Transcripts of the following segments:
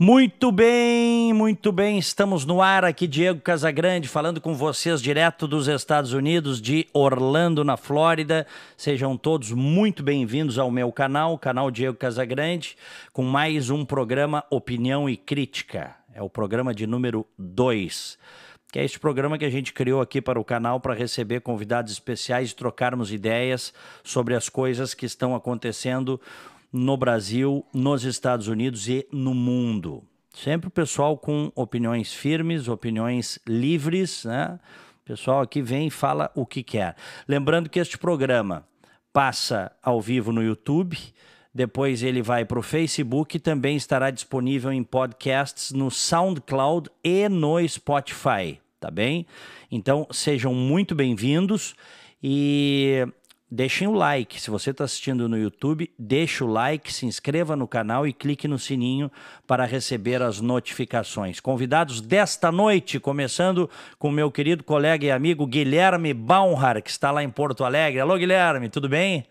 Muito bem, muito bem. Estamos no ar aqui, Diego Casagrande, falando com vocês direto dos Estados Unidos, de Orlando, na Flórida. Sejam todos muito bem-vindos ao meu canal, o canal Diego Casagrande, com mais um programa Opinião e Crítica. É o programa de número 2 que é este programa que a gente criou aqui para o canal para receber convidados especiais e trocarmos ideias sobre as coisas que estão acontecendo no Brasil, nos Estados Unidos e no mundo. Sempre o pessoal com opiniões firmes, opiniões livres, né? O pessoal aqui vem e fala o que quer. Lembrando que este programa passa ao vivo no YouTube, depois ele vai para o Facebook e também estará disponível em podcasts no SoundCloud e no Spotify, tá bem? Então sejam muito bem-vindos e Deixem o like. Se você está assistindo no YouTube, deixe o like, se inscreva no canal e clique no sininho para receber as notificações. Convidados desta noite, começando com meu querido colega e amigo Guilherme Baumhar, que está lá em Porto Alegre. Alô, Guilherme, tudo bem?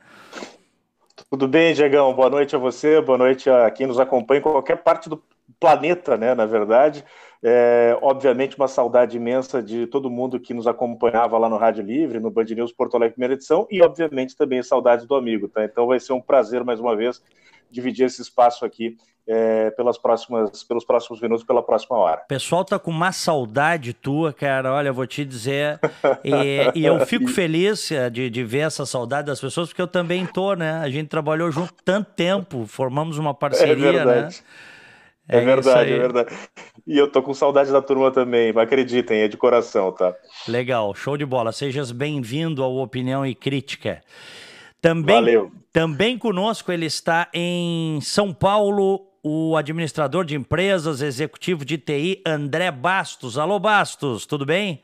Tudo bem, Diegão. Boa noite a você, boa noite a quem nos acompanha em qualquer parte do planeta, né, na verdade. É, obviamente, uma saudade imensa de todo mundo que nos acompanhava lá no Rádio Livre, no Band News Porto Alegre, primeira edição, e, obviamente, também saudade do amigo. Tá? Então, vai ser um prazer, mais uma vez, dividir esse espaço aqui é, pelas próximas, pelos próximos minutos, pela próxima hora. O pessoal tá com uma saudade tua, cara. Olha, vou te dizer. E, e eu fico feliz é, de, de, ver essa saudade das pessoas, porque eu também tô, né? A gente trabalhou junto tanto tempo, formamos uma parceria, é né? É, é verdade, é verdade. E eu tô com saudade da turma também, acreditem, é de coração, tá? Legal, show de bola. Sejas bem-vindo ao Opinião e Crítica. Também, Valeu. Também conosco ele está em São Paulo, o administrador de empresas, executivo de TI, André Bastos. Alô, Bastos, tudo bem?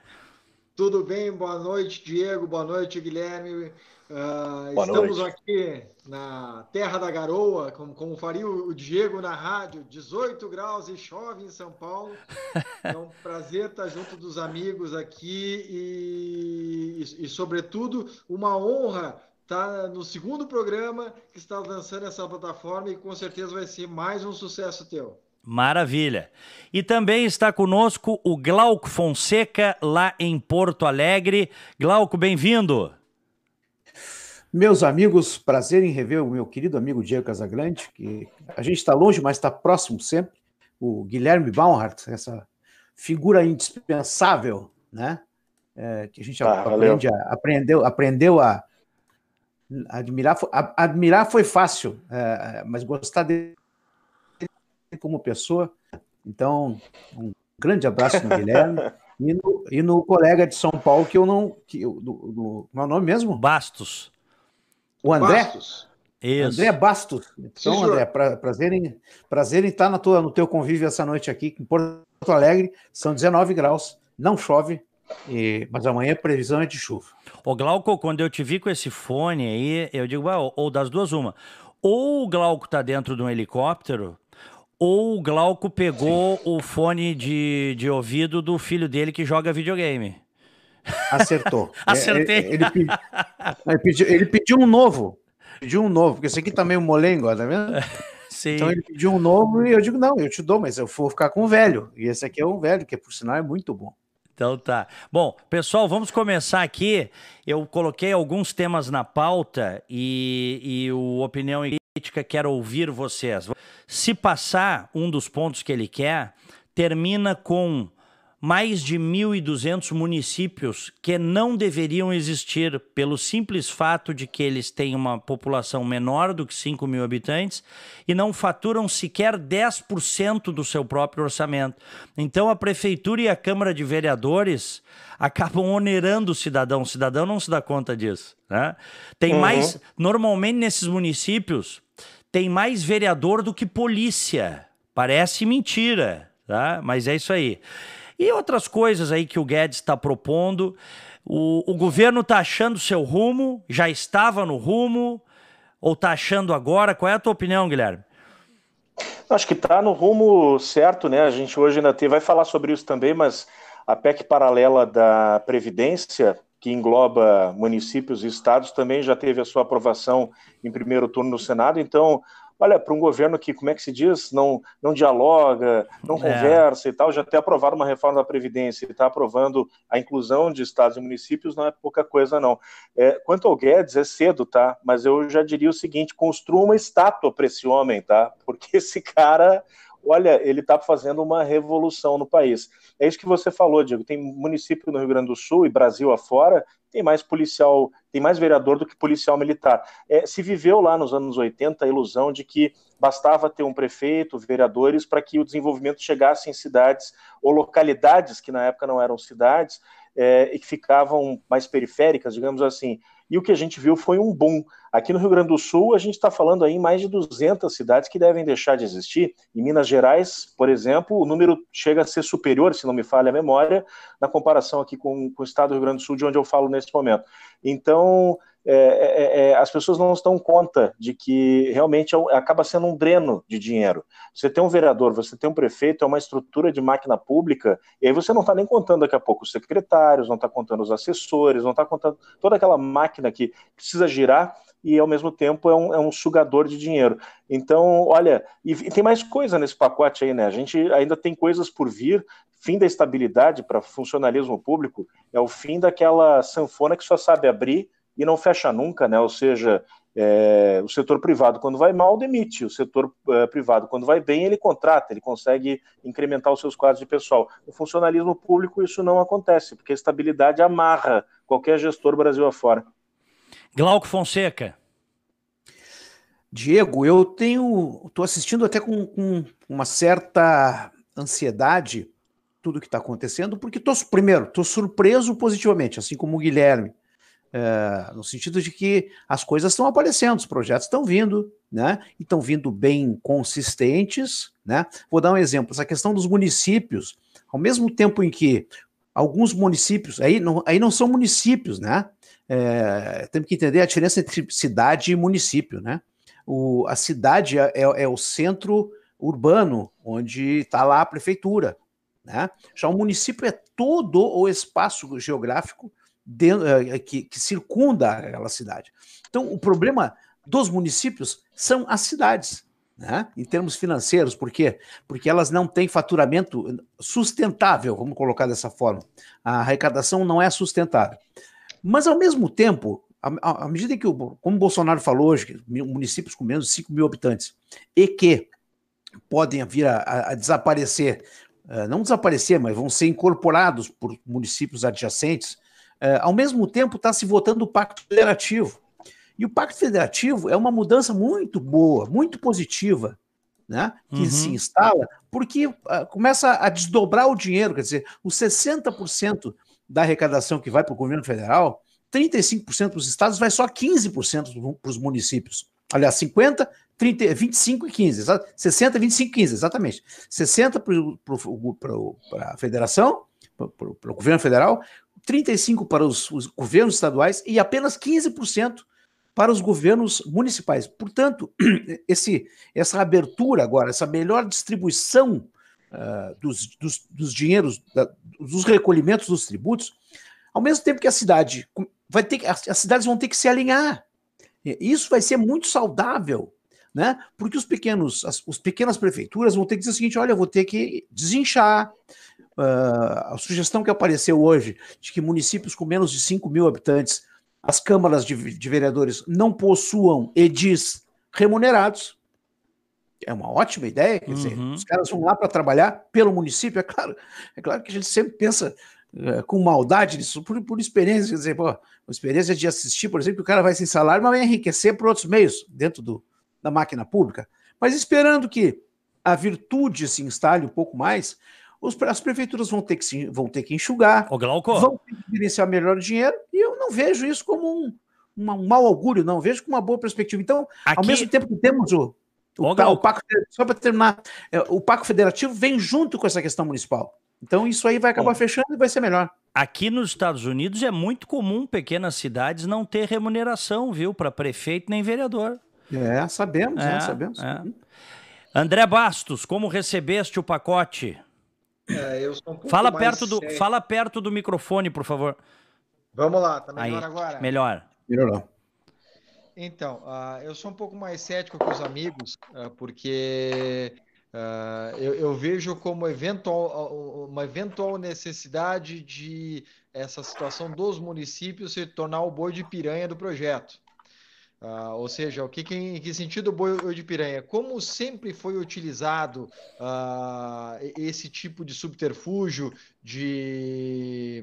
Tudo bem, boa noite, Diego, boa noite, Guilherme. Uh, estamos noite. aqui na Terra da Garoa, como, como faria o Diego na rádio, 18 graus e chove em São Paulo. É um prazer estar junto dos amigos aqui e, e, e sobretudo, uma honra estar no segundo programa que está lançando essa plataforma e com certeza vai ser mais um sucesso teu. Maravilha. E também está conosco o Glauco Fonseca, lá em Porto Alegre. Glauco, bem-vindo. Meus amigos, prazer em rever o meu querido amigo Diego Casagrande, que a gente está longe, mas está próximo sempre. O Guilherme Baumhart, essa figura indispensável, né? É, que a gente ah, aprende a, aprendeu, aprendeu a admirar. A, admirar foi fácil, é, mas gostar dele como pessoa. Então, um grande abraço no Guilherme. E no, e no, colega de São Paulo, que eu não. Que, do, do, meu nome mesmo? Bastos. O André? Bastos. Isso. André Bastos. Então, Sim, André, pra, prazer, em, prazer em estar na tua, no teu convívio essa noite aqui em Porto Alegre. São 19 graus, não chove, e, mas amanhã a previsão é de chuva. Ô, Glauco, quando eu te vi com esse fone aí, eu digo, ah, ou das duas, uma. Ou o Glauco tá dentro de um helicóptero, ou o Glauco pegou Sim. o fone de, de ouvido do filho dele que joga videogame. Acertou. Acertei. Ele, ele, pediu, ele, pediu, ele, pediu, um novo. Pediu um novo, porque esse aqui tá meio molengo, tá vendo? Sim. Então ele pediu um novo e eu digo, não, eu te dou, mas eu vou ficar com o velho. E esse aqui é um velho, que por sinal é muito bom. Então tá. Bom, pessoal, vamos começar aqui. Eu coloquei alguns temas na pauta e, e o Opinião e Crítica quer ouvir vocês. Se passar um dos pontos que ele quer, termina com mais de 1.200 municípios que não deveriam existir pelo simples fato de que eles têm uma população menor do que 5 mil habitantes e não faturam sequer 10% do seu próprio orçamento. Então a prefeitura e a Câmara de Vereadores acabam onerando o cidadão. O cidadão não se dá conta disso. Né? Tem uhum. mais. Normalmente nesses municípios tem mais vereador do que polícia. Parece mentira, tá? Mas é isso aí. E outras coisas aí que o Guedes está propondo. O, o governo está achando seu rumo, já estava no rumo, ou está achando agora? Qual é a tua opinião, Guilherme? Acho que está no rumo certo, né? A gente hoje ainda tem, vai falar sobre isso também, mas a PEC paralela da Previdência, que engloba municípios e estados, também já teve a sua aprovação em primeiro turno no Senado. Então, olha, para um governo que, como é que se diz, não, não dialoga, não é. conversa e tal, já até aprovaram uma reforma da Previdência, ele está aprovando a inclusão de estados e municípios, não é pouca coisa, não. É, quanto ao Guedes, é cedo, tá? Mas eu já diria o seguinte: construa uma estátua para esse homem, tá? Porque esse cara olha, ele está fazendo uma revolução no país. É isso que você falou, Diego. Tem município no Rio Grande do Sul e Brasil afora, tem mais policial, tem mais vereador do que policial militar. É, se viveu lá nos anos 80 a ilusão de que bastava ter um prefeito, vereadores, para que o desenvolvimento chegasse em cidades ou localidades que na época não eram cidades é, e que ficavam mais periféricas, digamos assim e o que a gente viu foi um boom. Aqui no Rio Grande do Sul, a gente está falando aí em mais de 200 cidades que devem deixar de existir. Em Minas Gerais, por exemplo, o número chega a ser superior, se não me falha a memória, na comparação aqui com, com o estado do Rio Grande do Sul, de onde eu falo nesse momento. Então, é, é, é, as pessoas não estão conta de que realmente é acaba sendo um dreno de dinheiro. Você tem um vereador, você tem um prefeito, é uma estrutura de máquina pública, e aí você não está nem contando daqui a pouco os secretários, não está contando os assessores, não está contando toda aquela máquina que precisa girar e ao mesmo tempo é um, é um sugador de dinheiro. Então, olha, e, e tem mais coisa nesse pacote aí, né? A gente ainda tem coisas por vir, fim da estabilidade para funcionalismo público é o fim daquela sanfona que só sabe abrir e não fecha nunca, né? Ou seja, é, o setor privado, quando vai mal, demite. O setor é, privado, quando vai bem, ele contrata, ele consegue incrementar os seus quadros de pessoal. No funcionalismo público, isso não acontece, porque a estabilidade amarra qualquer gestor Brasil afora. Glauco Fonseca. Diego, eu tenho. Estou assistindo até com, com, uma certa ansiedade tudo que está acontecendo, porque estou, primeiro, estou surpreso positivamente, assim como o Guilherme é, no sentido de que as coisas estão aparecendo, os projetos estão vindo, né? E estão vindo bem consistentes, né? Vou dar um exemplo: essa questão dos municípios, ao mesmo tempo em que alguns municípios, aí não, aí não são municípios, né? É, temos que entender a diferença entre cidade e município, né? O, a cidade é, é, é o centro urbano, onde está lá a prefeitura, né? Já o município é todo o espaço geográfico dentro, eh, que, que circunda aquela cidade. Então, o problema dos municípios são as cidades. Né? em termos financeiros, por quê? Porque elas não têm faturamento sustentável, vamos colocar dessa forma. A arrecadação não é sustentável. Mas, ao mesmo tempo, à, medida que, o, como o Bolsonaro falou hoje, municípios com menos de 5 mil habitantes, e que podem vir a, a desaparecer, uh, não desaparecer, mas vão ser incorporados por municípios adjacentes, é, ao mesmo tempo está se votando o Pacto Federativo. E o Pacto Federativo é uma mudança muito boa, muito positiva, né, que uhum. se instala, porque uh, começa a desdobrar o dinheiro, quer dizer, os 60% da arrecadação que vai para o governo federal, 35% para os estados, vai só 15% para os municípios. Aliás, 50, 30, 25 e 15, 60, 25 e 15, exatamente. 60 para a federação, para o governo federal, 35% para os, os governos estaduais e apenas 15% para os governos municipais. Portanto, esse, essa abertura agora, essa melhor distribuição uh, dos, dos, dos, dinheiros, da, dos recolhimentos dos tributos, ao mesmo tempo que a cidade vai ter as, as cidades vão ter que se alinhar. Isso vai ser muito saudável, né? Porque os pequenos, as, as pequenas prefeituras vão ter que dizer o seguinte: olha, eu vou ter que desinchar, Uh, a sugestão que apareceu hoje de que municípios com menos de 5 mil habitantes, as câmaras de, de vereadores não possuam edis remunerados, é uma ótima ideia, quer uhum. dizer, os caras vão lá para trabalhar pelo município, é claro, é claro que a gente sempre pensa uh, com maldade nisso, por, por experiência, quer dizer, pô, a experiência de assistir, por exemplo, que o cara vai sem salário, mas vai enriquecer por outros meios dentro do, da máquina pública, mas esperando que a virtude se instale um pouco mais, os, as prefeituras vão ter que, vão ter que enxugar, vão ter que gerenciar melhor o dinheiro, e eu não vejo isso como um, uma, um mau augúrio, não, vejo como uma boa perspectiva. Então, Aqui... ao mesmo tempo que temos o, o, o Paco, só para terminar, é, o Paco Federativo vem junto com essa questão municipal. Então, isso aí vai acabar Bom, fechando e vai ser melhor. Aqui nos Estados Unidos é muito comum pequenas cidades não ter remuneração, viu, para prefeito nem vereador. É, sabemos, é, né, sabemos. É. André Bastos, como recebeste o pacote? É, eu sou um fala perto do sério. Fala perto do microfone, por favor. Vamos lá, tá melhor Aí, agora? Melhor. Melhorou. Então, uh, eu sou um pouco mais cético que os amigos, uh, porque uh, eu, eu, vejo como eventual, uma eventual necessidade de essa situação dos municípios se tornar o boi de piranha do projeto. Uh, ou seja, o que, que, em que sentido o boi de piranha? Como sempre foi utilizado uh, esse tipo de subterfúgio de,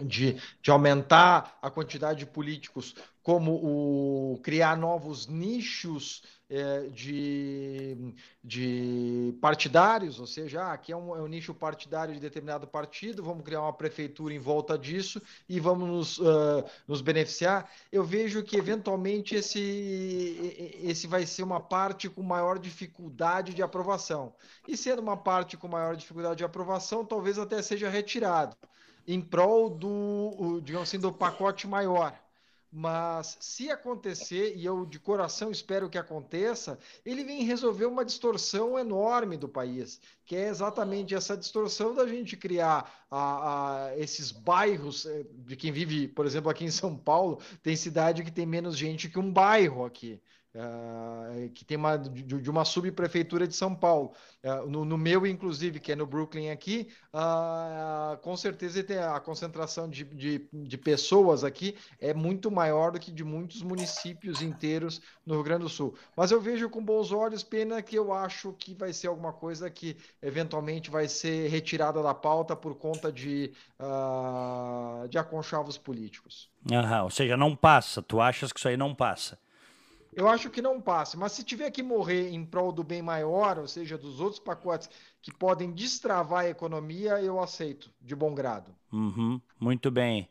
de, de, aumentar a quantidade de políticos, como o criar novos nichos é, de, de partidários, ou seja, ah, aqui é um, é um, nicho partidário de determinado partido, vamos criar uma prefeitura em volta disso e vamos nos, uh, nos beneficiar. Eu vejo que, eventualmente, esse, esse vai ser uma parte com maior dificuldade de aprovação. E sendo uma parte com maior dificuldade de aprovação, talvez até seja retirado em prol do, digamos assim, do pacote maior. Mas se acontecer, e eu de coração espero que aconteça, ele vem resolver uma distorção enorme do país, que é exatamente essa distorção da gente criar a, a, esses bairros, eh, de quem vive, por exemplo, aqui em São Paulo, tem cidade que tem menos gente que um bairro aqui. Uh, que tem uma de, de, uma subprefeitura de São Paulo. Uh, no, no, meu, inclusive, que é no Brooklyn aqui, uh, com certeza tem a concentração de, de, de, pessoas aqui é muito maior do que de muitos municípios inteiros no Rio Grande do Sul. Mas eu vejo com bons olhos, pena que eu acho que vai ser alguma coisa que eventualmente vai ser retirada da pauta por conta de, de aconchavos políticos. Uhum, ou seja, não passa. Tu achas que isso aí não passa? Eu acho que não passa, mas se tiver que morrer em prol do bem maior, ou seja, dos outros pacotes que podem destravar a economia, eu aceito, de bom grado. Uhum, muito bem.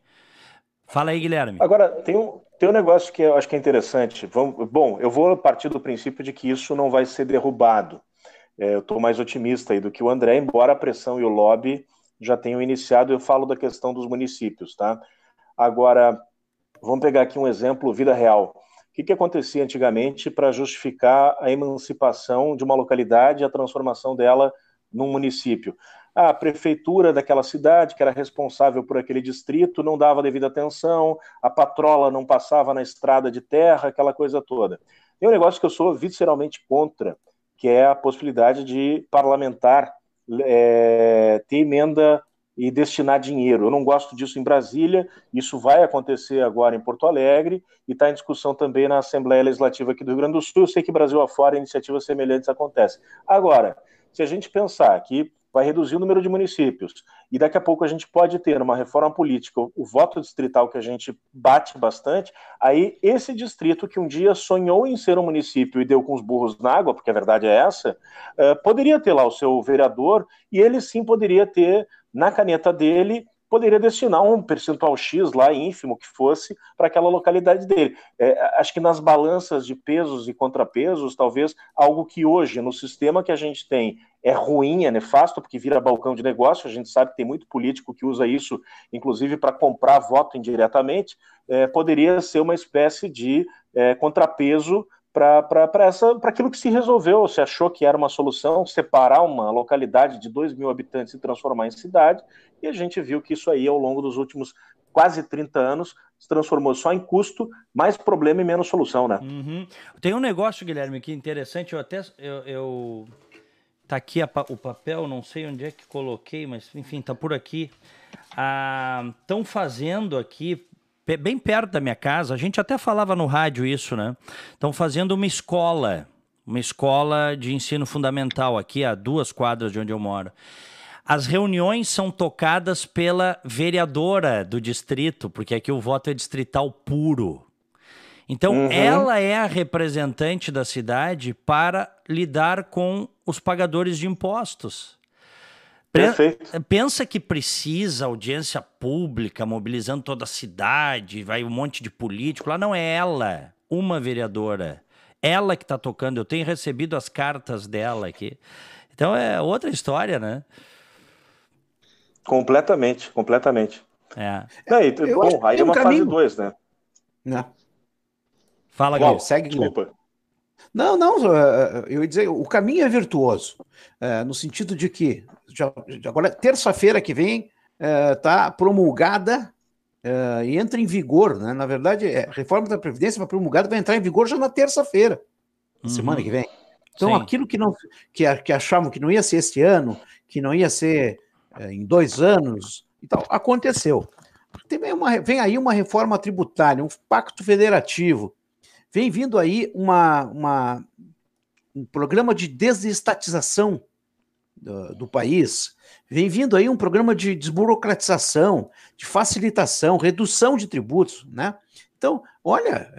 Fala aí, Guilherme. Agora, tem um, tem um negócio que eu acho que é interessante. Vamos, bom, eu vou partir do princípio de que isso não vai ser derrubado. É, eu estou mais otimista aí do que o André, embora a pressão e o lobby já tenham iniciado. Eu falo da questão dos municípios, tá? Agora, vamos pegar aqui um exemplo, vida real. O que, que acontecia antigamente para justificar a emancipação de uma localidade e a transformação dela num município? A prefeitura daquela cidade, que era responsável por aquele distrito, não dava devida atenção, a patrola não passava na estrada de terra, aquela coisa toda. Tem um negócio que eu sou visceralmente contra, que é a possibilidade de parlamentar é, ter emenda e destinar dinheiro. Eu não gosto disso em Brasília, isso vai acontecer agora em Porto Alegre e está em discussão também na Assembleia Legislativa aqui do Rio Grande do Sul. Eu sei que Brasil afora iniciativas semelhantes acontecem. Agora, se a gente pensar que vai reduzir o número de municípios. E daqui a pouco a gente pode ter, numa reforma política, o voto distrital que a gente bate bastante, aí esse distrito que um dia sonhou em ser um município e deu com os burros na água, porque a verdade é essa, uh, poderia ter lá o seu vereador e ele sim poderia ter na caneta dele poderia destinar um percentual X lá, ínfimo que fosse, para aquela localidade dele. É, acho que nas balanças de pesos e contrapesos, talvez algo que hoje, no sistema que a gente tem, é ruim, é nefasto, porque vira balcão de negócio, a gente sabe que tem muito político que usa isso, inclusive, para comprar voto indiretamente, é, poderia ser uma espécie de é, contrapeso para aquilo que se resolveu, se achou que era uma solução separar uma localidade de 2 mil habitantes e transformar em cidade, e a gente viu que isso aí, ao longo dos últimos quase 30 anos, se transformou só em custo, mais problema e menos solução, né? Uhum. Tem um negócio, Guilherme, que interessante, eu até... Eu, eu... Tá aqui a, o papel, não sei onde é que coloquei, mas enfim, tá por aqui. Estão ah, fazendo aqui bem perto da minha casa, a gente até falava no rádio isso, né? Estão fazendo uma escola, uma escola de ensino fundamental aqui a duas quadras de onde eu moro. As reuniões são tocadas pela vereadora do distrito, porque aqui o voto é distrital puro. Então, uhum. ela é a representante da cidade para lidar com os pagadores de impostos. Perfeito. Pensa que precisa audiência pública, mobilizando toda a cidade, vai um monte de político. Lá não é ela, uma vereadora. Ela que está tocando. Eu tenho recebido as cartas dela aqui. Então é outra história, né? Completamente, completamente. É. é bom, aí é uma caminho. fase 2, né? Não. Fala, Gui. Segue, Desculpa. Não, não, eh, eu ia dizer, o caminho é virtuoso, eh, no sentido de que, já, agora, terça-feira que vem, está promulgada e entra em vigor, né? Na verdade, é, a reforma da Previdência vai promulgada, vai entrar em vigor já na terça-feira, uhum. semana que vem. Então, Sim. aquilo que, não, que, que achavam que não ia ser este ano, que não ia ser uh, em dois anos e tal, aconteceu. Tem uma, vem aí uma reforma tributária, um pacto federativo, vem vindo aí uma, uma um programa de desestatização do, do, país, vem vindo aí um programa de desburocratização, de facilitação, redução de tributos, né? Então, olha,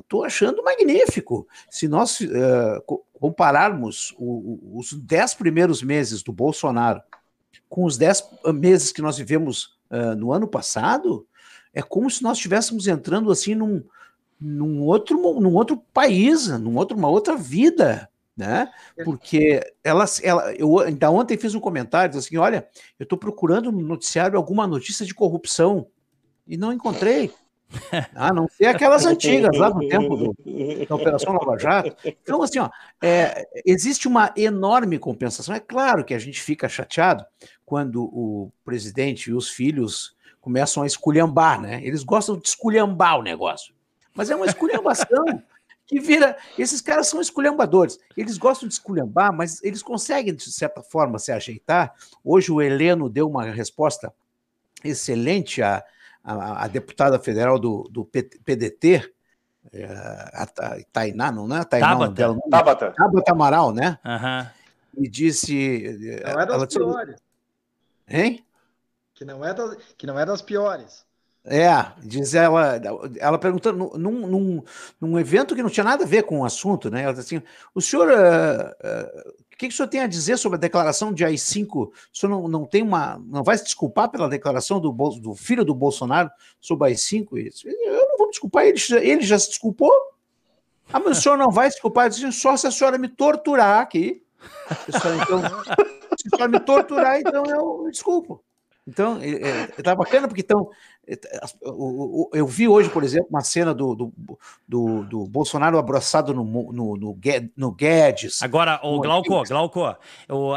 estou é, achando magnífico. Se nós é, compararmos o, os dez primeiros meses do Bolsonaro com os dez meses que nós vivemos uh, no ano passado, é como se nós estivéssemos entrando assim num, num, outro, num outro país, num outro, uma outra vida, né? É. Porque ela, ela, eu ainda ontem fiz um comentário assim, olha, eu estou procurando no noticiário alguma notícia de corrupção e não encontrei. Ah, não sei aquelas antigas lá do tempo do, da Operação Lava Jato. Então, assim, ó, é, existe uma enorme compensação. É claro que a gente fica chateado quando o presidente e os filhos começam a esculhambar, né? Eles gostam de esculhambar o negócio. Mas é uma esculhambação que vira. Esses caras são esculhambadores. Eles gostam de esculhambar, mas eles conseguem, de certa forma, se ajeitar. Hoje o Heleno deu uma resposta excelente a a, a deputada federal do, do PDT, é, a Tainá, não é? Tainá, Tabata. Dela, não, Tabata. Tabata Amaral, né? Uhum. E disse. Não é das ela piores. Hein? Que não, é das, que não é das piores. É, diz ela, ela perguntando num, num, num, evento que não tinha nada a ver com o assunto, né? Ela disse assim: o senhor, uh, uh, o que, que o senhor tem a dizer sobre a declaração de AI-5? O senhor não, não tem uma. não vai se desculpar pela declaração do, do filho do Bolsonaro sobre a AI-5? Eu não vou me desculpar, ele, ele já se desculpou? Ah, mas o senhor não vai se desculpar? Só se a senhora me torturar aqui. Então, se a senhora me torturar, então eu me desculpo. Então, está é, é, bacana porque então, eu vi hoje, por exemplo, uma cena do, do, do, do Bolsonaro abraçado no, no, no, no Guedes. Agora, o Glauco, Glauco,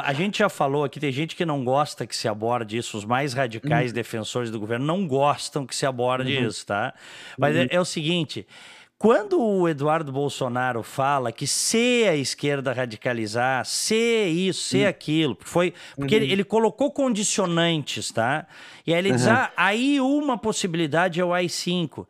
a gente já falou aqui, tem gente que não gosta que se aborde isso, os mais radicais uhum. defensores do governo não gostam que se aborde uhum. isso, tá? Mas uhum. é, é o seguinte. Quando o Eduardo Bolsonaro fala que se a esquerda radicalizar, se isso, se hum. aquilo, foi porque uhum. ele, ele, colocou condicionantes, tá? E aí ele uhum. diz: ah, aí uma possibilidade é o AI-5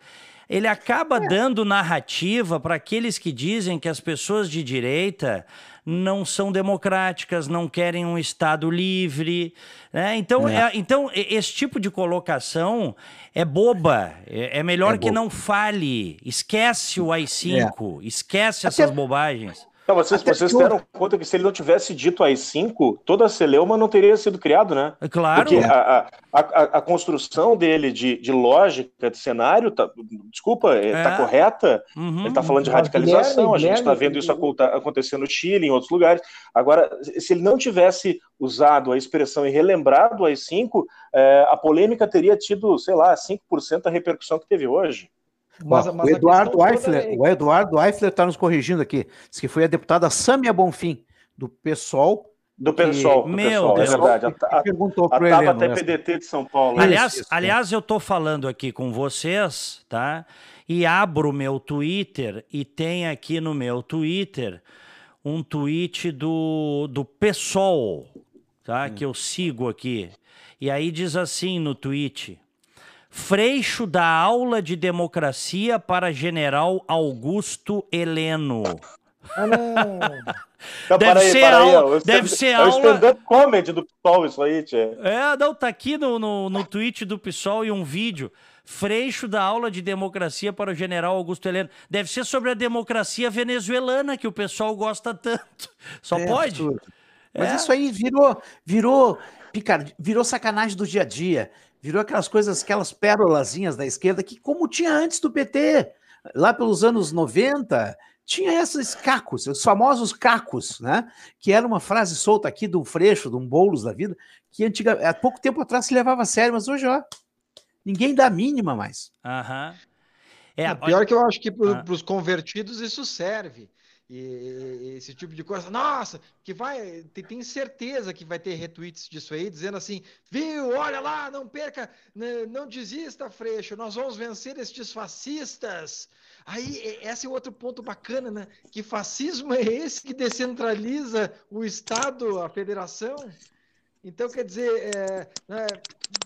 ele acaba é. dando narrativa para aqueles que dizem que as pessoas de direita não são democráticas, não querem um Estado livre. Né? Então, é. É, então, esse tipo de colocação é boba. É, é melhor é que não fale. Esquece o AI-5, é. esquece essas Até... bobagens. Não, vocês, vocês que... deram conta que se ele não tivesse dito as cinco, toda a Celeuma não teria sido criado, né? É claro. Porque a, a, a, a construção dele de, de lógica, de cenário, tá, desculpa, está é. Tá correta. Uhum. Ele está falando de radicalização, Guilherme, a gente está vendo isso acontecer no Chile, em outros lugares. Agora, se ele não tivesse usado a expressão e relembrado as cinco, é, a polêmica teria tido, sei lá, 5% da repercussão que teve hoje. Mas, mas o, Eduardo Eifler, é... o Eduardo Eifler está nos corrigindo aqui. Diz que foi a deputada Samia Bonfim, do PSOL. Do PSOL, que... do Meu Deus. é verdade. A, a, perguntou a, a até PDT de São Paulo. Aliás, isso, aliás eu estou falando aqui com vocês, tá? E abro o meu Twitter e tem aqui no meu Twitter um tweet do, do PSOL, tá? Hum. Que eu sigo aqui. E aí diz assim no tweet: Freixo da aula de democracia para General Augusto Heleno. Ah, não. deve aí, ser, aula, aí, deve ser aula. É o stand-up comedy do PSOL, isso aí, tia. É, não, tá aqui no, no, no tweet do PSOL e um vídeo. Freixo da aula de democracia para o general Augusto Heleno. Deve ser sobre a democracia venezuelana que o pessoal gosta tanto. Só é, pode. Mas é. isso aí virou, virou, picard... virou sacanagem do dia a dia virou aquelas coisas, aquelas pérolazinhas da esquerda que, como tinha antes do PT, lá pelos anos 90, tinha esses cacos, os famosos cacos, né? Que era uma frase solta aqui do Freixo, de um Boulos da vida, que antiga, há pouco tempo atrás se levava a sério, mas hoje, ó, ninguém dá a mínima mais. Aham. É, pior que eu acho que para ah. os convertidos isso serve. E, esse tipo de coisa. Nossa, que vai, tem certeza que vai ter retweets disso aí, dizendo assim, viu, olha lá, não perca, não desista, Freixo, nós vamos vencer estes fascistas. Aí, esse é outro ponto bacana, né? Que fascismo é esse que descentraliza o Estado, a federação? Então, quer dizer, é, é,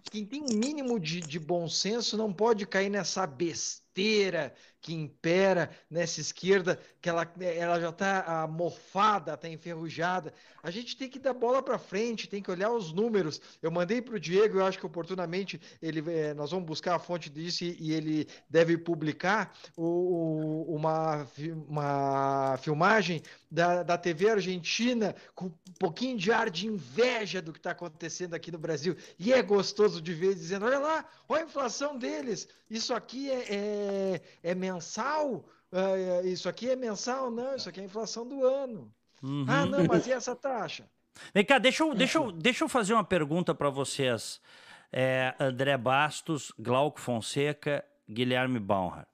quem tem um mínimo de, de bom senso não pode cair nessa besteira que impera nessa esquerda, que ela, ela já está mofada, está enferrujada. A gente tem que dar bola para frente, tem que olhar os números. Eu mandei para o Diego, eu acho que oportunamente ele, é, nós vamos buscar a fonte disso e, e ele deve publicar o, uma, uma filmagem da, da TV argentina com um pouquinho de ar de inveja do que está acontecendo aqui no Brasil. E é gostoso de ver dizendo: olha lá, olha a inflação deles, isso aqui é, é, é mensal? É, isso aqui é mensal? Não, isso aqui é a inflação do ano. Uhum. Ah, não, mas e essa taxa? Vem cá, deixa eu, deixa eu, deixa eu fazer uma pergunta para vocês. É, André Bastos, Glauco Fonseca, Guilherme Baumhar.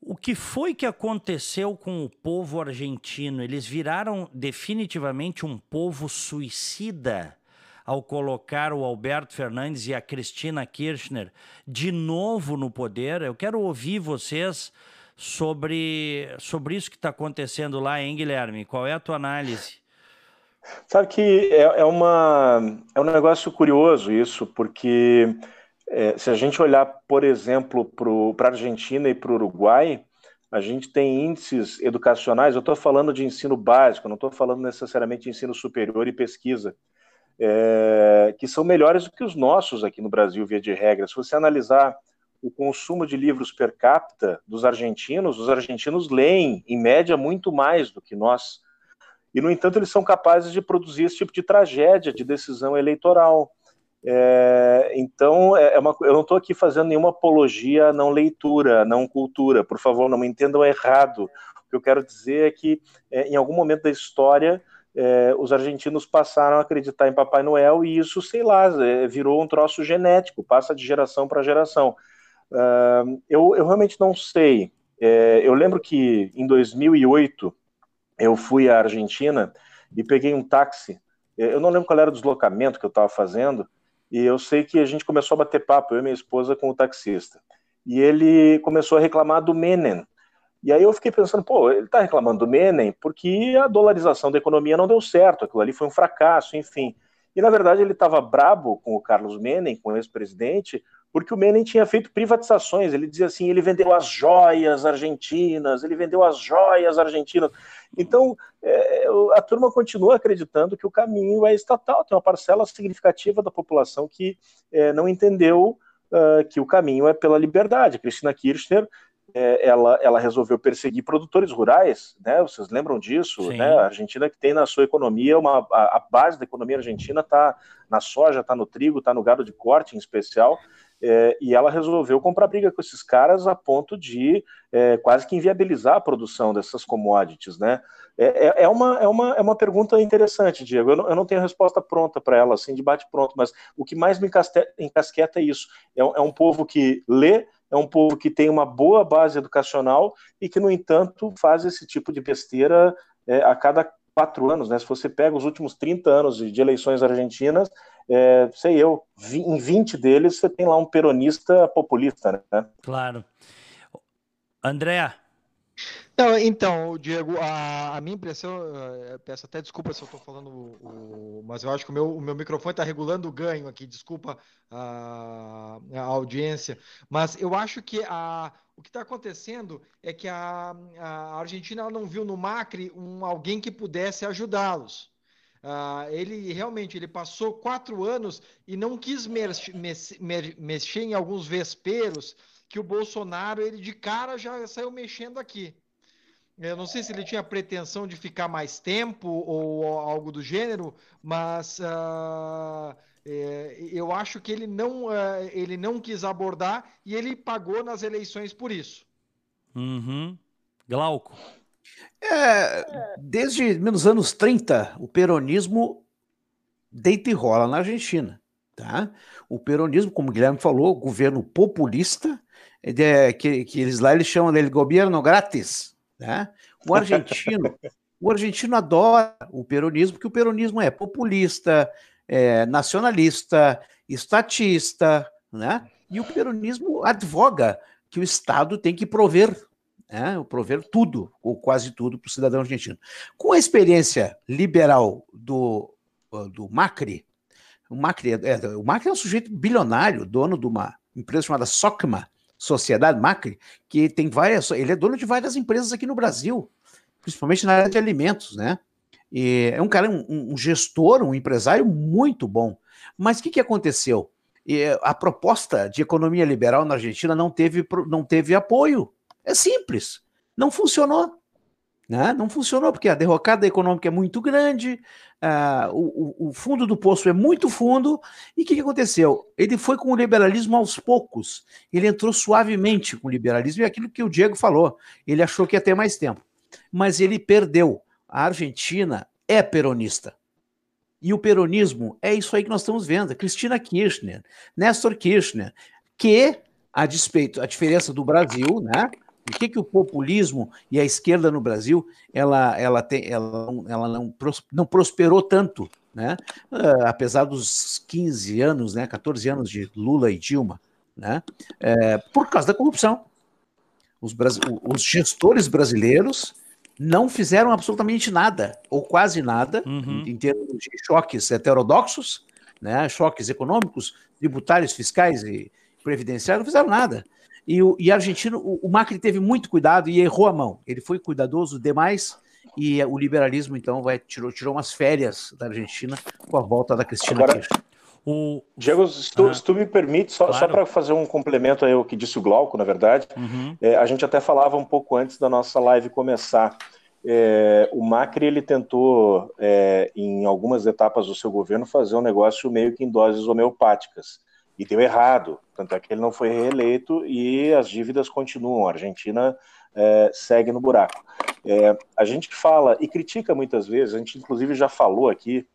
O que foi que aconteceu com o povo argentino? Eles viraram definitivamente um povo suicida ao colocar o Alberto Fernandes e a Cristina Kirchner de novo no poder. Eu quero ouvir vocês sobre, sobre isso que está acontecendo lá, hein, Guilherme? Qual é a tua análise? Sabe que é, é, uma, é um negócio curioso isso, porque é, se a gente olhar, por exemplo, para a Argentina e para o Uruguai, a gente tem índices educacionais, eu estou falando de ensino básico, não estou falando necessariamente de ensino superior e pesquisa é, que são melhores do que os nossos aqui no Brasil, via de regra. Se você analisar o consumo de livros per capita dos argentinos, os argentinos leem, em média, muito mais do que nós. E, no entanto, eles são capazes de produzir esse tipo de tragédia de decisão eleitoral. É, então, é, é uma, eu não estou aqui fazendo nenhuma apologia à não leitura, à não cultura. Por favor, não me entendam errado. O que eu quero dizer é que, é, em algum momento da história, é, os argentinos passaram a acreditar em Papai Noel e isso, sei lá, é, virou um troço genético, passa de geração para geração. Uh, eu, eu, realmente não sei. É, eu lembro que em 2008 eu fui à Argentina e peguei um táxi. É, eu não lembro qual era o deslocamento que eu estava fazendo, e eu sei que a gente começou a bater papo, eu e minha esposa, com o taxista. E ele começou a reclamar do Menem, e aí eu fiquei pensando, pô, ele está reclamando do Menem porque a dolarização da economia não deu certo, aquilo ali foi um fracasso, enfim. E na verdade ele estava brabo com o Carlos Menem, com o ex-presidente, porque o Menem tinha feito privatizações. Ele dizia assim: ele vendeu as joias argentinas, ele vendeu as joias argentinas. Então é, a turma continua acreditando que o caminho é estatal. Tem uma parcela significativa da população que é, não entendeu uh, que o caminho é pela liberdade. Cristina Kirchner é, ela, ela resolveu perseguir produtores rurais, né? Vocês lembram disso? Né? A Argentina que tem na sua economia uma a, a base da economia argentina está na soja, está no trigo, está no gado de corte em especial. É, e ela resolveu comprar briga com esses caras a ponto de é, quase que inviabilizar a produção dessas commodities, né? É, é, é uma, é, uma, é uma pergunta interessante, Diego. Eu não, eu não tenho resposta pronta para ela, assim, de bate-pronto, mas o que mais me encasqueta é isso. É, é um povo que lê, é um povo que tem uma boa base educacional e que, no entanto, faz esse tipo de besteira é, a cada quatro anos. Né? Se você pega os últimos 30 anos de, eleições argentinas, é, sei eu, em 20 deles você tem lá um peronista populista. Né? Claro. André, não, então, Diego, a, a minha impressão, eh, peço até desculpa se eu estou falando, o, mas eu acho que o meu, o meu microfone está regulando o ganho aqui, desculpa a, a, audiência, mas eu acho que a, o que está acontecendo é que a, a Argentina não viu no Macri um, alguém que pudesse ajudá-los. Uh, ele realmente ele passou quatro anos e não quis mexer em alguns vesperos que o Bolsonaro ele de cara já saiu mexendo aqui. Eu não sei se ele tinha pretensão de ficar mais tempo ou algo do gênero, mas uh, é, eu acho que ele não, uh, ele não quis abordar e ele pagou nas eleições por isso. Uhum. Glauco. É, desde os anos 30, o peronismo deita e rola na Argentina. Tá? O peronismo, como o Guilherme falou, governo populista, é, que, que eles lá eles chamam dele governo grátis né? O argentino, o argentino adora o peronismo, porque o peronismo é populista, é nacionalista, estatista, né? E o peronismo advoga que o Estado tem que prover, né? prover tudo, ou quase tudo, para o cidadão argentino. Com a experiência liberal do, do Macri, o Macri, é, é, o Macri é um sujeito bilionário, dono de uma empresa chamada Socma, Sociedade Macri, que tem várias. Ele é dono de várias empresas aqui no Brasil, principalmente na área de alimentos, né? E é um cara, um, um gestor, um empresário muito bom. Mas o que, que aconteceu? E a proposta de economia liberal na Argentina não teve, não teve apoio. É simples. Não funcionou. Né? Não funcionou porque a derrocada econômica é muito grande, uh, o, o, fundo do poço é muito fundo. E o que, que, aconteceu? Ele foi com o liberalismo aos poucos. Ele entrou suavemente com o liberalismo, e é aquilo que o Diego falou. Ele achou que ia ter mais tempo. Mas ele perdeu. A Argentina é peronista. E o peronismo é isso aí que nós estamos vendo. Cristina Kirchner, Néstor Kirchner, que, a despeito, a diferença do Brasil, né? Por que, que o populismo e a esquerda no Brasil ela, ela, tem, ela, ela não, não prosperou tanto, né? Uh, apesar dos 15 anos, né, 14 anos de Lula e Dilma, né? É, por causa da corrupção. Os, os gestores brasileiros não fizeram absolutamente nada, ou quase nada, uhum. em, termos de choques heterodoxos, né, choques econômicos, tributários, fiscais e previdenciários, não fizeram nada. E o e argentino, o, o, Macri teve muito cuidado e errou a mão. Ele foi cuidadoso demais e o liberalismo, então, vai tirou, tirou umas férias da Argentina com a volta da Cristina Agora, Kirchner. O... Diego, se tu, ah, se tu, me permite, só, claro. só para fazer um complemento aí ao que disse o Glauco, na verdade, uhum. é, a gente até falava um pouco antes da nossa live começar. É, o Macri ele tentou, é, em algumas etapas do seu governo, fazer um negócio meio que em doses homeopáticas e deu errado. Tanto é que ele não foi reeleito e as dívidas continuam. A Argentina é, segue no buraco. É, a gente fala e critica muitas vezes, a gente inclusive já falou aqui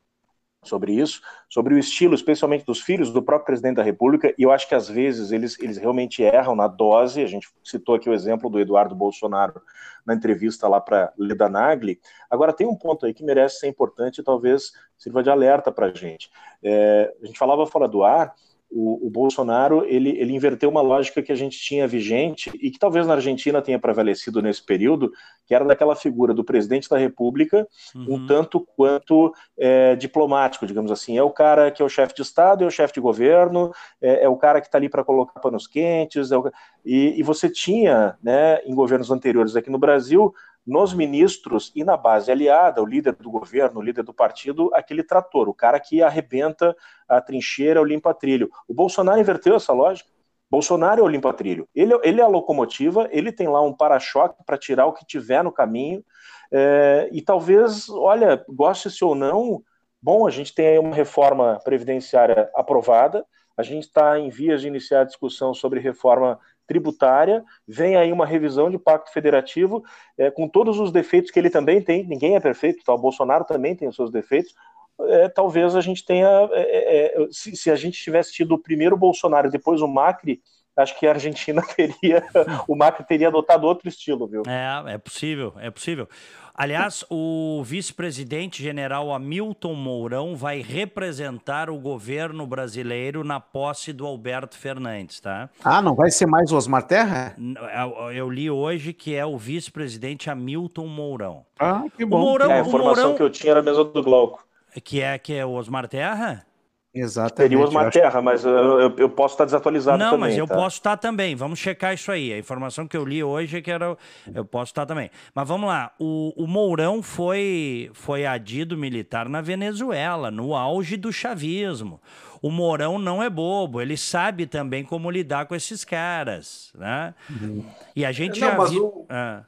sobre isso, sobre o estilo, especialmente dos filhos do próprio presidente da República, e eu acho que às vezes eles, eles realmente erram na dose. A gente citou aqui o exemplo do Eduardo Bolsonaro na entrevista lá para Leda Nagli. Agora, tem um ponto aí que merece ser importante e talvez sirva de alerta para a gente. É, a gente falava fora do ar o, o, Bolsonaro ele, ele inverteu uma lógica que a gente tinha vigente e que talvez na Argentina tenha prevalecido nesse período, que era daquela figura do presidente da República, uhum. um tanto quanto é, diplomático, digamos assim. É o cara que é o chefe de Estado, é o chefe de governo, é, é o cara que está ali para colocar panos quentes. É o... e, e você tinha, né, em governos anteriores aqui no Brasil, nos ministros e na base aliada, o líder do governo, o líder do partido, aquele trator, o cara que arrebenta a trincheira, o limpa-trilho. O Bolsonaro inverteu essa lógica. Bolsonaro é o limpa-trilho. Ele, ele é a locomotiva, ele tem lá um para-choque para tirar o que tiver no caminho. É, e talvez, olha, goste-se ou não, bom, a gente tem aí uma reforma previdenciária aprovada, a gente está em vias de iniciar a discussão sobre reforma tributária, vem aí uma revisão de pacto federativo, é, com todos os defeitos que ele também tem, ninguém é perfeito, tá? o Bolsonaro também tem os seus defeitos, é, talvez a gente tenha, é, é, é, se, se, a gente tivesse tido o primeiro Bolsonaro e depois o Macri, acho que a Argentina teria, o Macri teria adotado outro estilo, viu? É, é possível, é possível. Aliás, o vice-presidente general Hamilton Mourão vai representar o governo brasileiro na posse do Alberto Fernandes, tá? Ah, não vai ser mais o Osmar Terra? Eu li hoje que é o vice-presidente Hamilton Mourão. Ah, que bom. Mourão, é, a informação Mourão... que eu tinha era a mesma do Glauco. Que é, que é o Osmar Terra? Exatamente. Teria o Osmar Terra, mas eu, eu, posso estar desatualizado Não, também. mas eu tá? posso estar também. Vamos checar isso aí. A informação que eu li hoje é que era. Eu posso estar também. Mas vamos lá. O, o Mourão foi, foi adido militar na Venezuela, no auge do chavismo. O Mourão não é bobo, ele sabe também como lidar com esses caras. Né? Uhum. E a gente não, já viu. O, ah.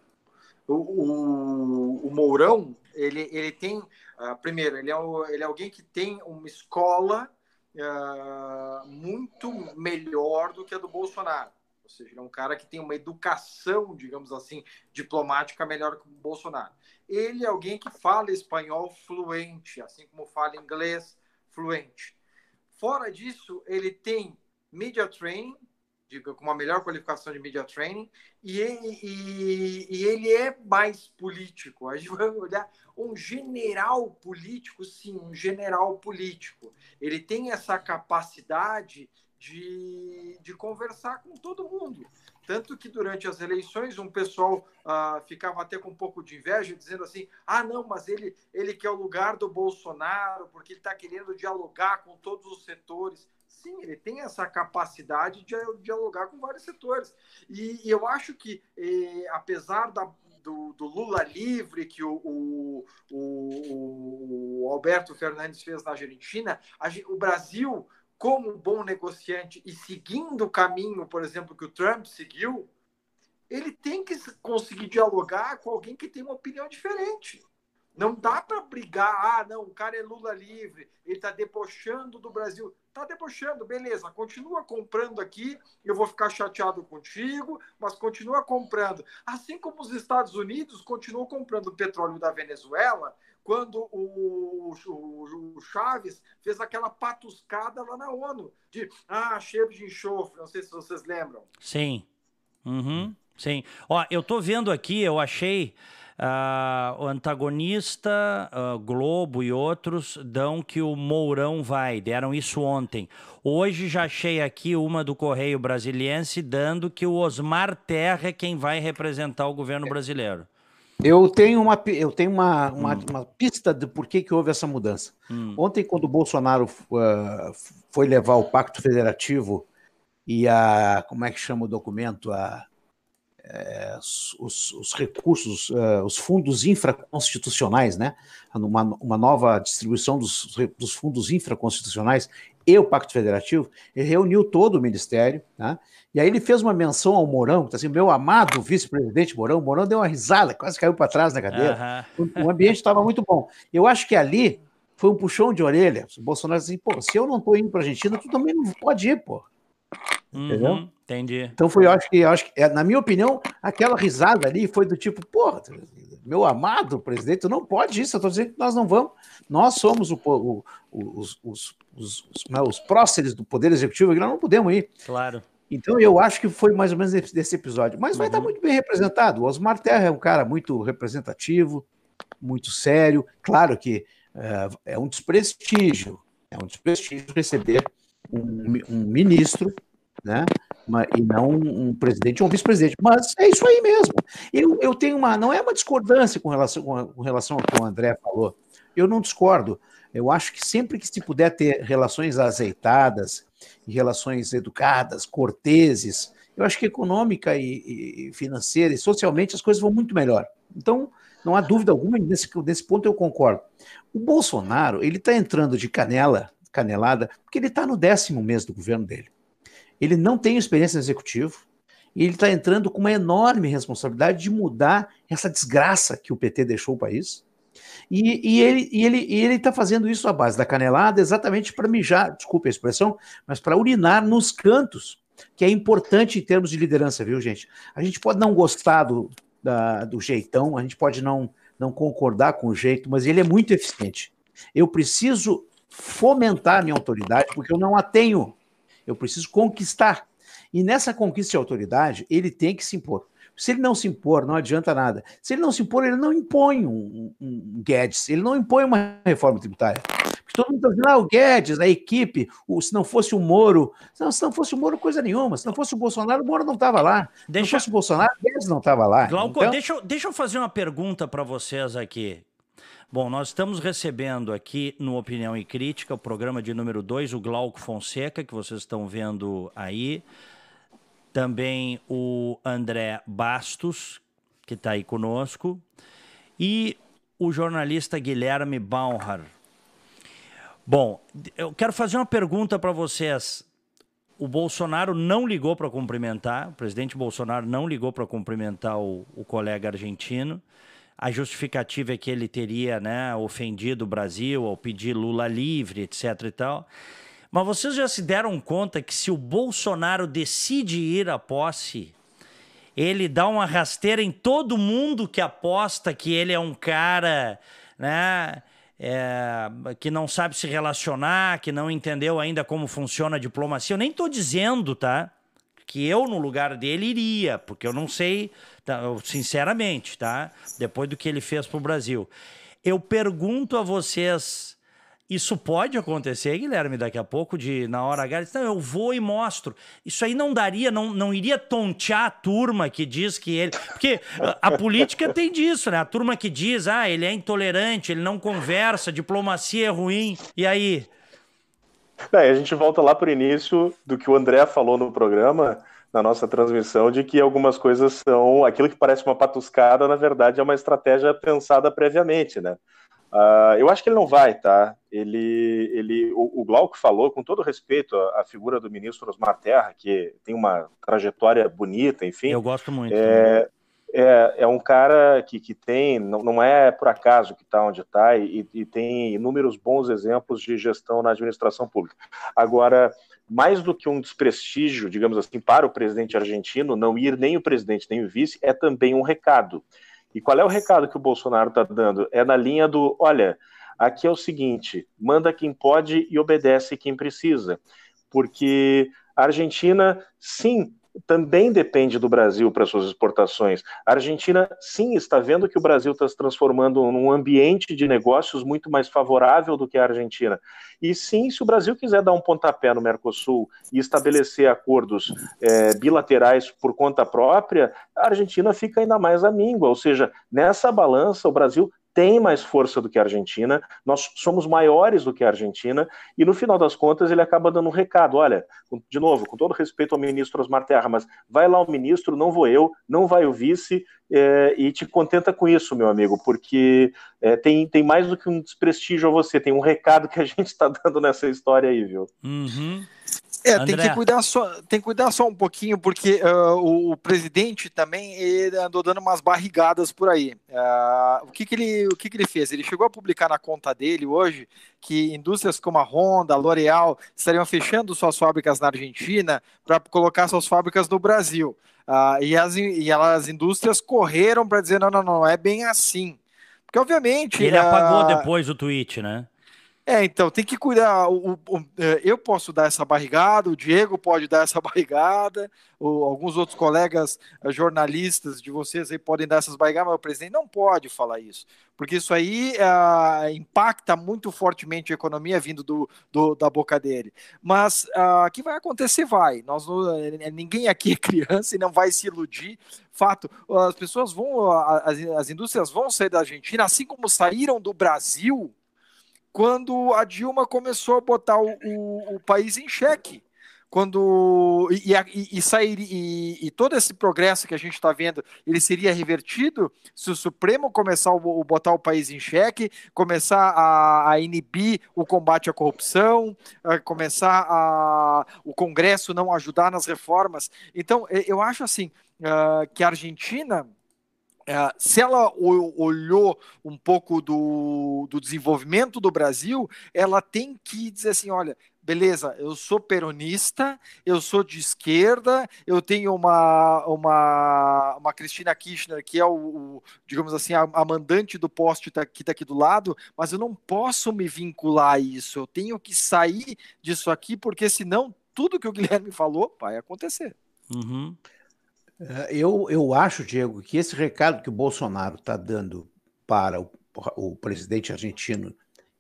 o, o, o Mourão, ele, ele tem Uh, primeiro, ele é, o, ele é alguém que tem uma escola uh, muito melhor do que a do Bolsonaro. Ou seja, ele é um cara que tem uma educação, digamos assim, diplomática melhor que o Bolsonaro. Ele é alguém que fala espanhol fluente, assim como fala inglês fluente. Fora disso, ele tem media training, diga, com uma melhor qualificação de media training, e ele, e, e ele é mais político. A gente vai olhar um general político, sim, um general político. Ele tem essa capacidade de, de conversar com todo mundo. Tanto que durante as eleições um pessoal ah, ficava até com um pouco de inveja, dizendo assim: ah, não, mas ele, ele quer o lugar do Bolsonaro, porque ele está querendo dialogar com todos os setores. Sim, ele tem essa capacidade de dialogar com vários setores. E, e eu acho que, eh, apesar da, do, do, Lula livre que o, o, o, o, Alberto Fernandes fez na Argentina, a, o Brasil como bom negociante e seguindo o caminho, por exemplo, que o Trump seguiu, ele tem que conseguir dialogar com alguém que tem uma opinião diferente. Não dá para brigar, ah, não, o cara é Lula livre, ele está debochando do Brasil. Está debochando, beleza, continua comprando aqui, eu vou ficar chateado contigo, mas continua comprando. Assim como os Estados Unidos continuam comprando petróleo da Venezuela, quando o, o, o, Chaves fez aquela patuscada lá na ONU, de ah, cheiro de enxofre, não sei se vocês lembram. Sim. Uhum. Sim. Ó, eu tô vendo aqui, eu achei uh, o antagonista, uh, Globo e outros dão que o Mourão vai, deram isso ontem. Hoje já achei aqui uma do Correio Brasiliense dando que o Osmar Terra é quem vai representar o governo brasileiro. Eu tenho uma, eu tenho uma, uma, hum. uma pista de por que, que houve essa mudança. Hum. Ontem, quando o Bolsonaro uh, foi levar o Pacto Federativo e a. Como é que chama o documento? A, é, os, os, recursos, uh, os fundos infraconstitucionais, né? Uma, uma nova distribuição dos, dos fundos infraconstitucionais e o Pacto Federativo, ele reuniu todo o Ministério, né? E aí ele fez uma menção ao Mourão, tá assim, meu amado vice-presidente Mourão, o Mourão deu uma risada, quase caiu para trás na cadeira. Uhum. O, ambiente estava muito bom. Eu acho que ali foi um puxão de orelha. O Bolsonaro disse assim, pô, se eu não estou indo para a Argentina, tu também não pode ir, pô. Uhum, Entendeu? Entendi. Então foi, eu acho que, eu acho que, é, na minha opinião, aquela risada ali foi do tipo, pô, meu amado presidente, tu não pode isso, eu estou dizendo que nós não vamos. Nós somos o, o, os, os, os, os, próceres do Poder Executivo, nós não podemos ir. Claro. Então eu acho que foi mais ou menos desse episódio. Mas vai estar uhum. muito bem representado. O Osmar Terra é um cara muito representativo, muito sério. Claro que é, é um desprestígio, é um desprestígio receber um, um ministro, né? E não um presidente ou um vice-presidente. Mas é isso aí mesmo. Eu, eu tenho uma. Não é uma discordância com relação, com relação ao que o André falou. Eu não discordo. Eu acho que sempre que se puder ter relações azeitadas, relações educadas, corteses, eu acho que econômica e, e, financeira e socialmente as coisas vão muito melhor. Então, não há dúvida alguma, nesse, nesse ponto eu concordo. O Bolsonaro, ele está entrando de canela, canelada, porque ele está no décimo mês do governo dele. Ele não tem experiência no executivo, e ele está entrando com uma enorme responsabilidade de mudar essa desgraça que o PT deixou o país. E, e ele ele ele está fazendo isso à base da canelada, exatamente para mijar, desculpe a expressão, mas para urinar nos cantos, que é importante em termos de liderança, viu, gente? A gente pode não gostar do, da, do jeitão, a gente pode não, não concordar com o jeito, mas ele é muito eficiente. Eu preciso fomentar minha autoridade, porque eu não a tenho. Eu preciso conquistar. E nessa conquista de autoridade, ele tem que se impor. Se ele não se impor, não adianta nada. Se ele não se impor, ele não impõe um, um, um Guedes, ele não impõe uma reforma tributária. Porque todo mundo está dizendo, ah, o Guedes, a equipe, o, se não fosse o Moro, não, se não fosse o Moro, coisa nenhuma. Se não fosse o Bolsonaro, o Moro não estava lá. Deixa... Se não fosse o Bolsonaro, o Guedes não estava lá. Glauco, então... deixa, deixa eu fazer uma pergunta para vocês aqui. Bom, nós estamos recebendo aqui no Opinião e Crítica, o programa de número 2, o Glauco Fonseca, que vocês estão vendo aí também o André Bastos, que está aí conosco, e o jornalista Guilherme Baumhar. Bom, eu quero fazer uma pergunta para vocês. O Bolsonaro não ligou para cumprimentar, o presidente Bolsonaro não ligou para cumprimentar o, o, colega argentino. A justificativa é que ele teria né, ofendido o Brasil ao pedir Lula livre, etc. e tal. Mas vocês já se deram conta que se o Bolsonaro decide ir à posse, ele dá uma rasteira em todo mundo que aposta que ele é um cara, né? É, que não sabe se relacionar, que não entendeu ainda como funciona a diplomacia. Eu nem estou dizendo, tá? Que eu, no lugar dele, iria, porque eu não sei, tá, sinceramente, tá? Depois do que ele fez para o Brasil. Eu pergunto a vocês. Isso pode acontecer, Guilherme, daqui a pouco, de na hora H, não, eu vou e mostro. Isso aí não daria, não, não iria tontear a turma que diz que ele. Porque a política tem disso, né? A turma que diz, ah, ele é intolerante, ele não conversa, diplomacia é ruim. E aí? A gente volta lá para o início do que o André falou no programa, na nossa transmissão, de que algumas coisas são aquilo que parece uma patuscada, na verdade é uma estratégia pensada previamente, né? Uh, eu acho que ele não vai, tá? Ele, ele, o, o Glauco falou, com todo respeito à, figura do ministro Osmar Terra, que tem uma trajetória bonita, enfim. Eu gosto muito. É, é, é um cara que, que tem, não, não é por acaso que está onde está, e, e, tem inúmeros bons exemplos de gestão na administração pública. Agora, mais do que um desprestígio, digamos assim, para o presidente argentino, não ir nem o presidente nem o vice, é também um recado. E qual é o recado que o Bolsonaro está dando? É na linha do: olha, aqui é o seguinte, manda quem pode e obedece quem precisa. Porque a Argentina, sim, também depende do Brasil para suas exportações. A Argentina, sim, está vendo que o Brasil está se transformando num ambiente de negócios muito mais favorável do que a Argentina. E sim, se o Brasil quiser dar um pontapé no Mercosul e estabelecer acordos é, bilaterais por conta própria, a Argentina fica ainda mais amíngua. Ou seja, nessa balança, o Brasil tem mais força do que a Argentina, nós somos maiores do que a Argentina, e no final das contas ele acaba dando um recado: olha, de novo, com todo respeito ao ministro Osmar Terra, mas vai lá o ministro, não vou eu, não vai o vice, é, e te contenta com isso, meu amigo, porque é, tem, tem mais do que um desprestígio a você, tem um recado que a gente está dando nessa história aí, viu? Uhum. É, tem que, cuidar só, tem que cuidar só um pouquinho, porque uh, o, o, presidente também andou dando umas barrigadas por aí. Uh, o que, que, ele, o que, que ele fez? Ele chegou a publicar na conta dele hoje que indústrias como a Honda, a L'Oreal estariam fechando suas fábricas na Argentina para colocar suas fábricas no Brasil. Uh, e, as, e as indústrias correram para dizer: não, não, não é bem assim. Porque, obviamente. Ele apagou depois o tweet, né? É, então, tem que cuidar. O, o, é, eu posso dar essa barrigada, o Diego pode dar essa barrigada, alguns outros colegas eh, jornalistas de vocês aí podem dar essas barrigadas, mas o presidente não pode falar isso, porque isso aí uh, impacta muito fortemente a economia vindo do, do da boca dele. Mas o que vai acontecer? Vai. Nós, eh, ninguém aqui é criança e não vai se iludir. Fato, as pessoas vão, as, as indústrias vão sair da Argentina, assim como saíram do Brasil quando a Dilma começou a botar o, o, o país em xeque. Quando e, e, e sair e, e, todo esse progresso que a gente está vendo, ele seria revertido se o Supremo começar a botar o país em xeque, começar a, a inibir o combate à corrupção, a começar a o Congresso não ajudar nas reformas. Então, eu acho assim uh, que a Argentina é, se ela olhou um pouco do, do desenvolvimento do Brasil, ela tem que dizer assim: olha, beleza, eu sou peronista, eu sou de esquerda, eu tenho uma, uma, uma Cristina Kirchner, que é o, o digamos assim, a, a, mandante do poste tá, que está aqui do lado, mas eu não posso me vincular a isso, eu tenho que sair disso aqui, porque senão tudo que o Guilherme falou vai acontecer. Uhum. É, eu, eu acho, Diego, que esse recado que o Bolsonaro está dando para o, o, presidente argentino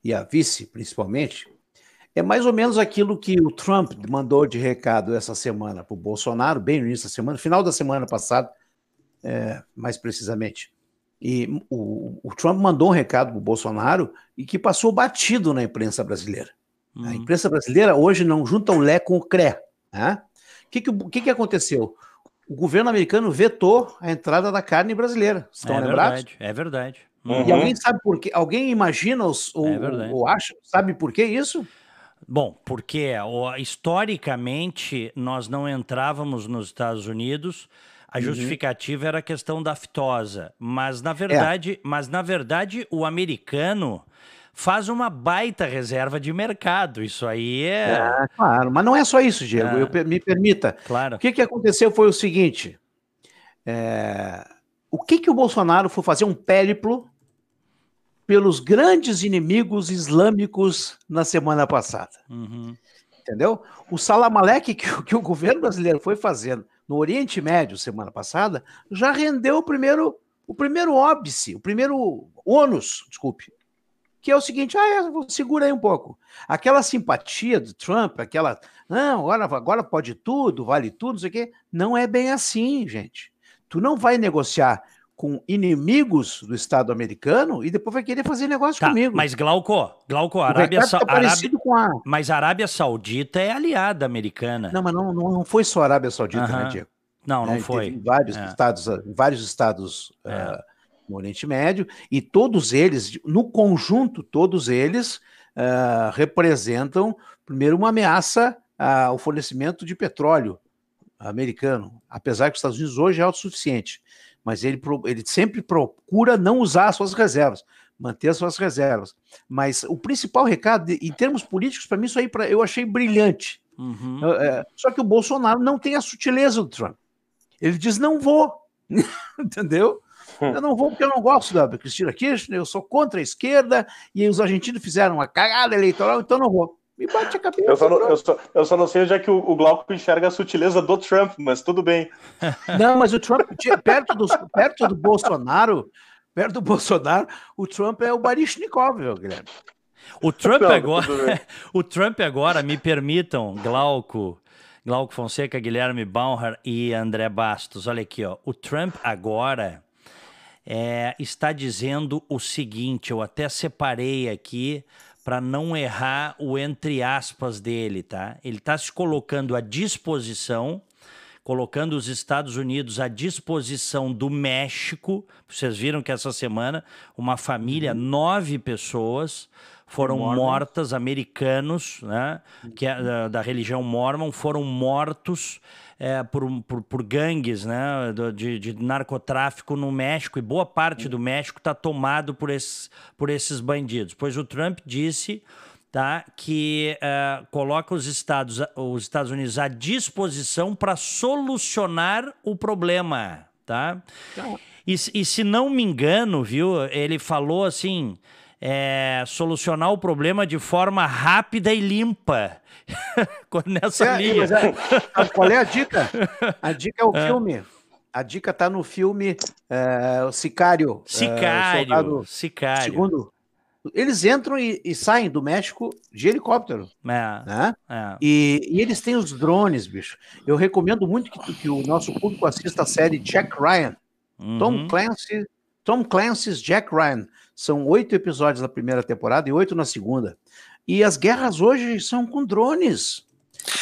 e a vice, principalmente, é mais ou menos aquilo que o Trump mandou de recado essa semana para o Bolsonaro, bem no início da semana, final da semana passada, é, mais precisamente. E o, o, Trump mandou um recado para o Bolsonaro e que passou batido na imprensa brasileira. Uhum. A imprensa brasileira hoje não junta o Lé com o CRE. Né? O que, que, que, que aconteceu? O governo americano vetou a entrada da carne brasileira. Estão é lembrados? Verdade, é verdade. Uhum. E alguém sabe por quê? Alguém imagina os, ou, é ou acha, sabe por que isso? Bom, porque historicamente nós não entrávamos nos Estados Unidos. A uhum. justificativa era a questão da aftosa, mas na verdade, é. mas na verdade o americano faz uma baita reserva de mercado. Isso aí é. é claro, mas não é só isso, Diego. É. Eu, me permita. Claro. O que, que aconteceu foi o seguinte: é... o que, que o Bolsonaro foi fazer um périplo pelos grandes inimigos islâmicos na semana passada. Uhum. Entendeu? O salamaleque que, que o governo brasileiro foi fazendo no Oriente Médio semana passada já rendeu o primeiro o primeiro óbice, o primeiro ônus, desculpe, que é o seguinte, ah, é, segura aí um pouco. Aquela simpatia do Trump, aquela, não, agora, agora pode tudo, vale tudo, não sei o quê, não é bem assim, gente. Tu não vai negociar com inimigos do Estado americano e depois vai querer fazer negócio tá, comigo. Mas Glauco, Glauco, Arábia, tá Arábia... A... Mas a Arábia Saudita é aliada americana. Não, mas não, não, foi só a Arábia Saudita, uh -huh. né, Diego? Não, não é, foi. Vários é. estados, vários estados é. uh, no Oriente Médio, e todos eles, no conjunto, todos eles uh, representam, primeiro, uma ameaça ao fornecimento de petróleo americano, apesar que os Estados Unidos hoje é autossuficiente mas ele, ele sempre procura não usar as suas reservas, manter as suas reservas. Mas o principal recado, em termos políticos, para mim, isso aí pra, eu achei brilhante. Uhum. É, só que o Bolsonaro não tem a sutileza do Trump. Ele diz: não vou. Entendeu? Eu não vou porque eu não gosto da Cristina Kirchner, eu sou contra a esquerda e os argentinos fizeram uma cagada eleitoral, então não vou. Me bate a cabeça. Eu só não, eu só, eu só não sei onde é que o, o Glauco enxerga a sutileza do Trump, mas tudo bem. Não, mas o Trump, perto do, perto do Bolsonaro, perto do Bolsonaro, o Trump é o Barishnikov, Guilherme. O Trump não, agora, o Trump agora, me permitam, Glauco, Glauco Fonseca, Guilherme Baumhar e André Bastos. Olha aqui, ó. O Trump agora é, está dizendo o seguinte, eu até separei aqui para não errar o entre aspas dele, tá? Ele está se colocando à disposição, colocando os Estados Unidos à disposição do México. Vocês viram que essa semana uma família, uhum. nove pessoas, foram Mormon. mortas, americanos, né, que é da, da religião mormon, foram mortos é, por, por, por, gangues né, de, de, narcotráfico no México, e boa parte do México está tomado por esses, por esses bandidos. Pois o Trump disse tá, que uh, coloca os Estados, os Estados Unidos à disposição para solucionar o problema. Tá? Então... E, e se não me engano, viu, ele falou assim é, solucionar o problema de forma rápida e limpa. Nessa é, linha. É, qual é a dica? A dica é o é. filme. A dica está no filme é, Sicário. Sicário. Sicário. Segundo. Eles entram e, e, saem do México de helicóptero. É, né? É. E, e, eles têm os drones, bicho. Eu recomendo muito que, que o nosso público assista a série Jack Ryan. Uhum. Tom Clancy, Tom Clancy's Jack Ryan. São oito episódios na primeira temporada e oito na segunda. E as guerras hoje são com drones.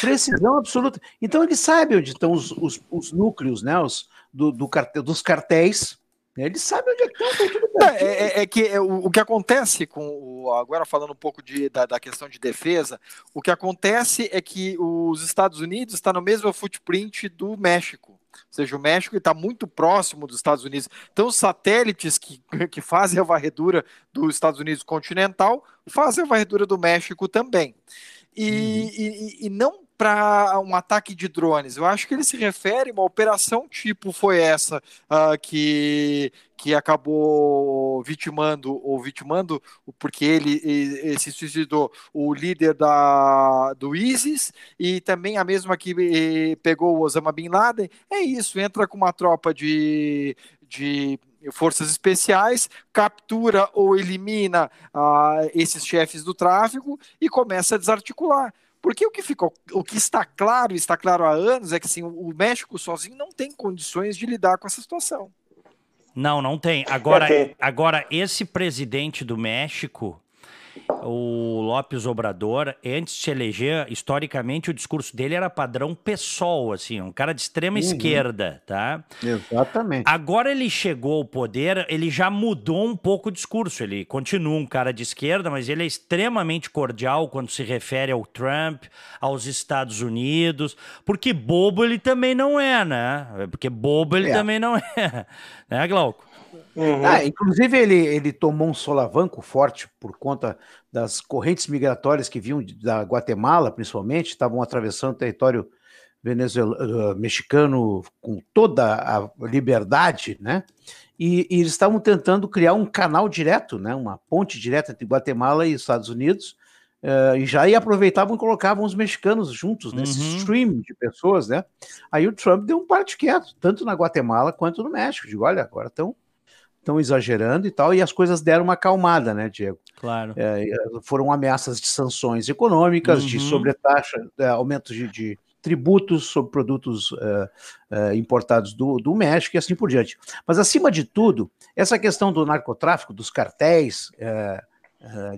Precisão absoluta. Então ele sabe onde estão os, os, os núcleos, né? Os, do, do cartel, dos cartéis. Ele sabe onde é que estão, tudo bem. É, é, é que é, o, o, que acontece com o, agora falando um pouco de, da, da, questão de defesa, o que acontece é que os Estados Unidos está no mesmo footprint do México. Ou seja, o México está muito próximo dos Estados Unidos. Então, os satélites que, que fazem a varredura dos Estados Unidos continental fazem a varredura do México também. E, uhum. e, e, não para um ataque de drones. Eu acho que ele se refere a uma operação tipo foi essa uh, que, que acabou vitimando ou vitimando porque ele, ele, se suicidou o líder da, do ISIS e também a mesma que eh, pegou o Osama Bin Laden. É isso, entra com uma tropa de, de forças especiais, captura ou elimina uh, esses chefes do tráfico e começa a desarticular. Porque o que ficou, o que está claro, está claro há anos, é que assim, o México sozinho não tem condições de lidar com essa situação. Não, não tem. Agora, agora esse presidente do México, o Lopes Obrador, antes de se eleger, historicamente o discurso dele era padrão PSOL, assim, um cara de extrema uhum. esquerda, tá? Exatamente. Agora ele chegou ao poder, ele já mudou um pouco o discurso. Ele continua um cara de esquerda, mas ele é extremamente cordial quando se refere ao Trump, aos Estados Unidos, porque bobo ele também não é, né? Porque bobo ele é. também não é, né, Glauco? Uhum. Ah, inclusive, ele, ele tomou um solavanco forte por conta das correntes migratórias que vinham da Guatemala, principalmente, estavam atravessando o território venezuelano, uh, mexicano com toda a liberdade, né? E, e, eles estavam tentando criar um canal direto, né? Uma ponte direta entre Guatemala e Estados Unidos, Uh, e já aproveitavam e colocavam os mexicanos juntos nesse uhum. stream de pessoas, né? Aí o Trump deu um parte quieto, tanto na Guatemala quanto no México. Digo, olha, agora estão estão exagerando e tal, e as coisas deram uma acalmada, né, Diego? Claro. É, foram ameaças de sanções econômicas, uhum. de sobretaxa, é, aumentos de, de, tributos sobre produtos uh, importados do, do México e assim por diante. Mas, acima de tudo, essa questão do narcotráfico, dos cartéis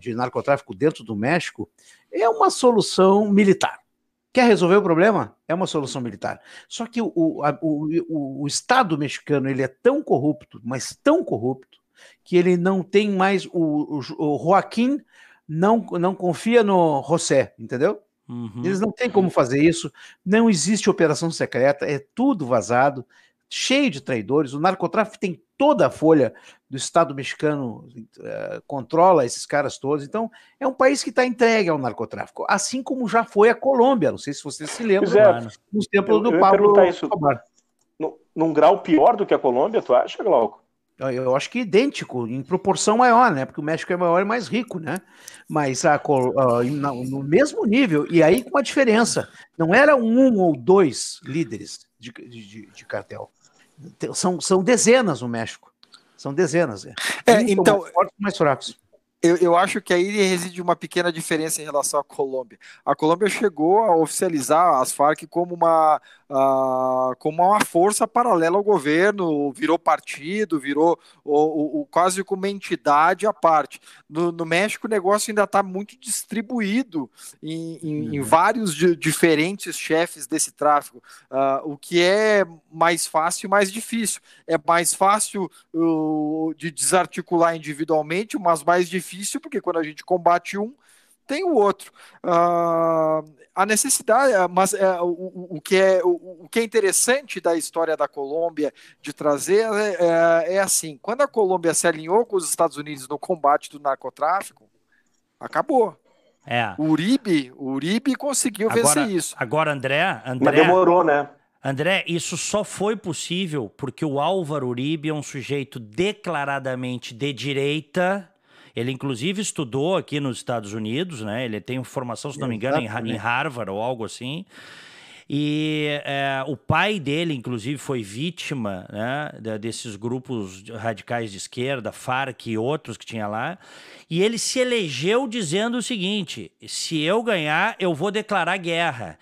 de narcotráfico dentro do México, é uma solução militar. Quer resolver o problema? É uma solução militar. Só que o, o, o, o, Estado mexicano ele é tão corrupto, mas tão corrupto, que ele não tem mais. O, o, Joaquim não, não confia no José, entendeu? Uhum. Eles não têm como fazer isso. Não existe operação secreta, é tudo vazado, cheio de traidores. O narcotráfico tem toda a folha do Estado mexicano uh, controla esses caras todos. Então, é um país que está entregue ao narcotráfico, assim como já foi a Colômbia. Não sei se vocês se lembram, é, nos tempos do Pablo Escobar. Num grau pior do que a Colômbia, tu acha, Glauco? Eu acho que idêntico, em proporção maior, né? Porque o México é maior e mais rico, né? Mas a, uh, no mesmo nível, e aí com uma diferença. Não era um ou dois líderes de, de, de cartel. São, são dezenas no México. São dezenas. É, é então. Mais fortes mais fracos. Eu, eu, acho que aí reside uma pequena diferença em relação à Colômbia. A Colômbia chegou a oficializar as Farc como uma, uh, como uma força paralela ao governo, virou partido, virou o, o, quase como uma entidade à parte. No, no México, o negócio ainda está muito distribuído em, em, uhum. em vários di diferentes chefes desse tráfico, uh, o que é mais fácil e mais difícil. É mais fácil uh, de desarticular individualmente, mas mais difícil porque quando a gente combate um, tem o outro. Uh, a necessidade, mas uh, o, o, que é, o, o, que é interessante da história da Colômbia de trazer é, é, é, assim: quando a Colômbia se alinhou com os Estados Unidos no combate do narcotráfico, acabou. É. O Uribe, o Uribe conseguiu agora, vencer isso. Agora, André, André. Mas demorou, né? André, isso só foi possível porque o Álvaro Uribe é um sujeito declaradamente de direita ele, inclusive, estudou aqui nos Estados Unidos, né? Ele tem formação, se não me engano, em, em Harvard ou algo assim. E é, o pai dele, inclusive, foi vítima né, desses grupos radicais de esquerda, FARC e outros que tinha lá. E ele se elegeu dizendo o seguinte: se eu ganhar, eu vou declarar guerra.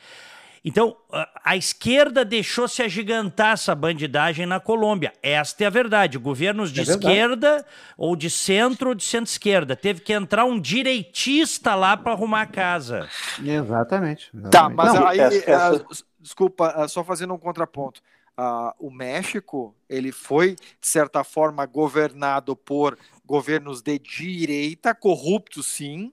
Então, a esquerda deixou se agigantar essa bandidagem na Colômbia. Esta é a verdade. Governos de é esquerda, ou de centro, ou de centro-esquerda. Teve que entrar um direitista lá para arrumar a casa. Exatamente. exatamente. Tá, mas Não, aí, essa, essa... Uh, desculpa, uh, só fazendo um contraponto. Uh, o México, ele foi, de certa forma, governado por governos de direita, corruptos sim,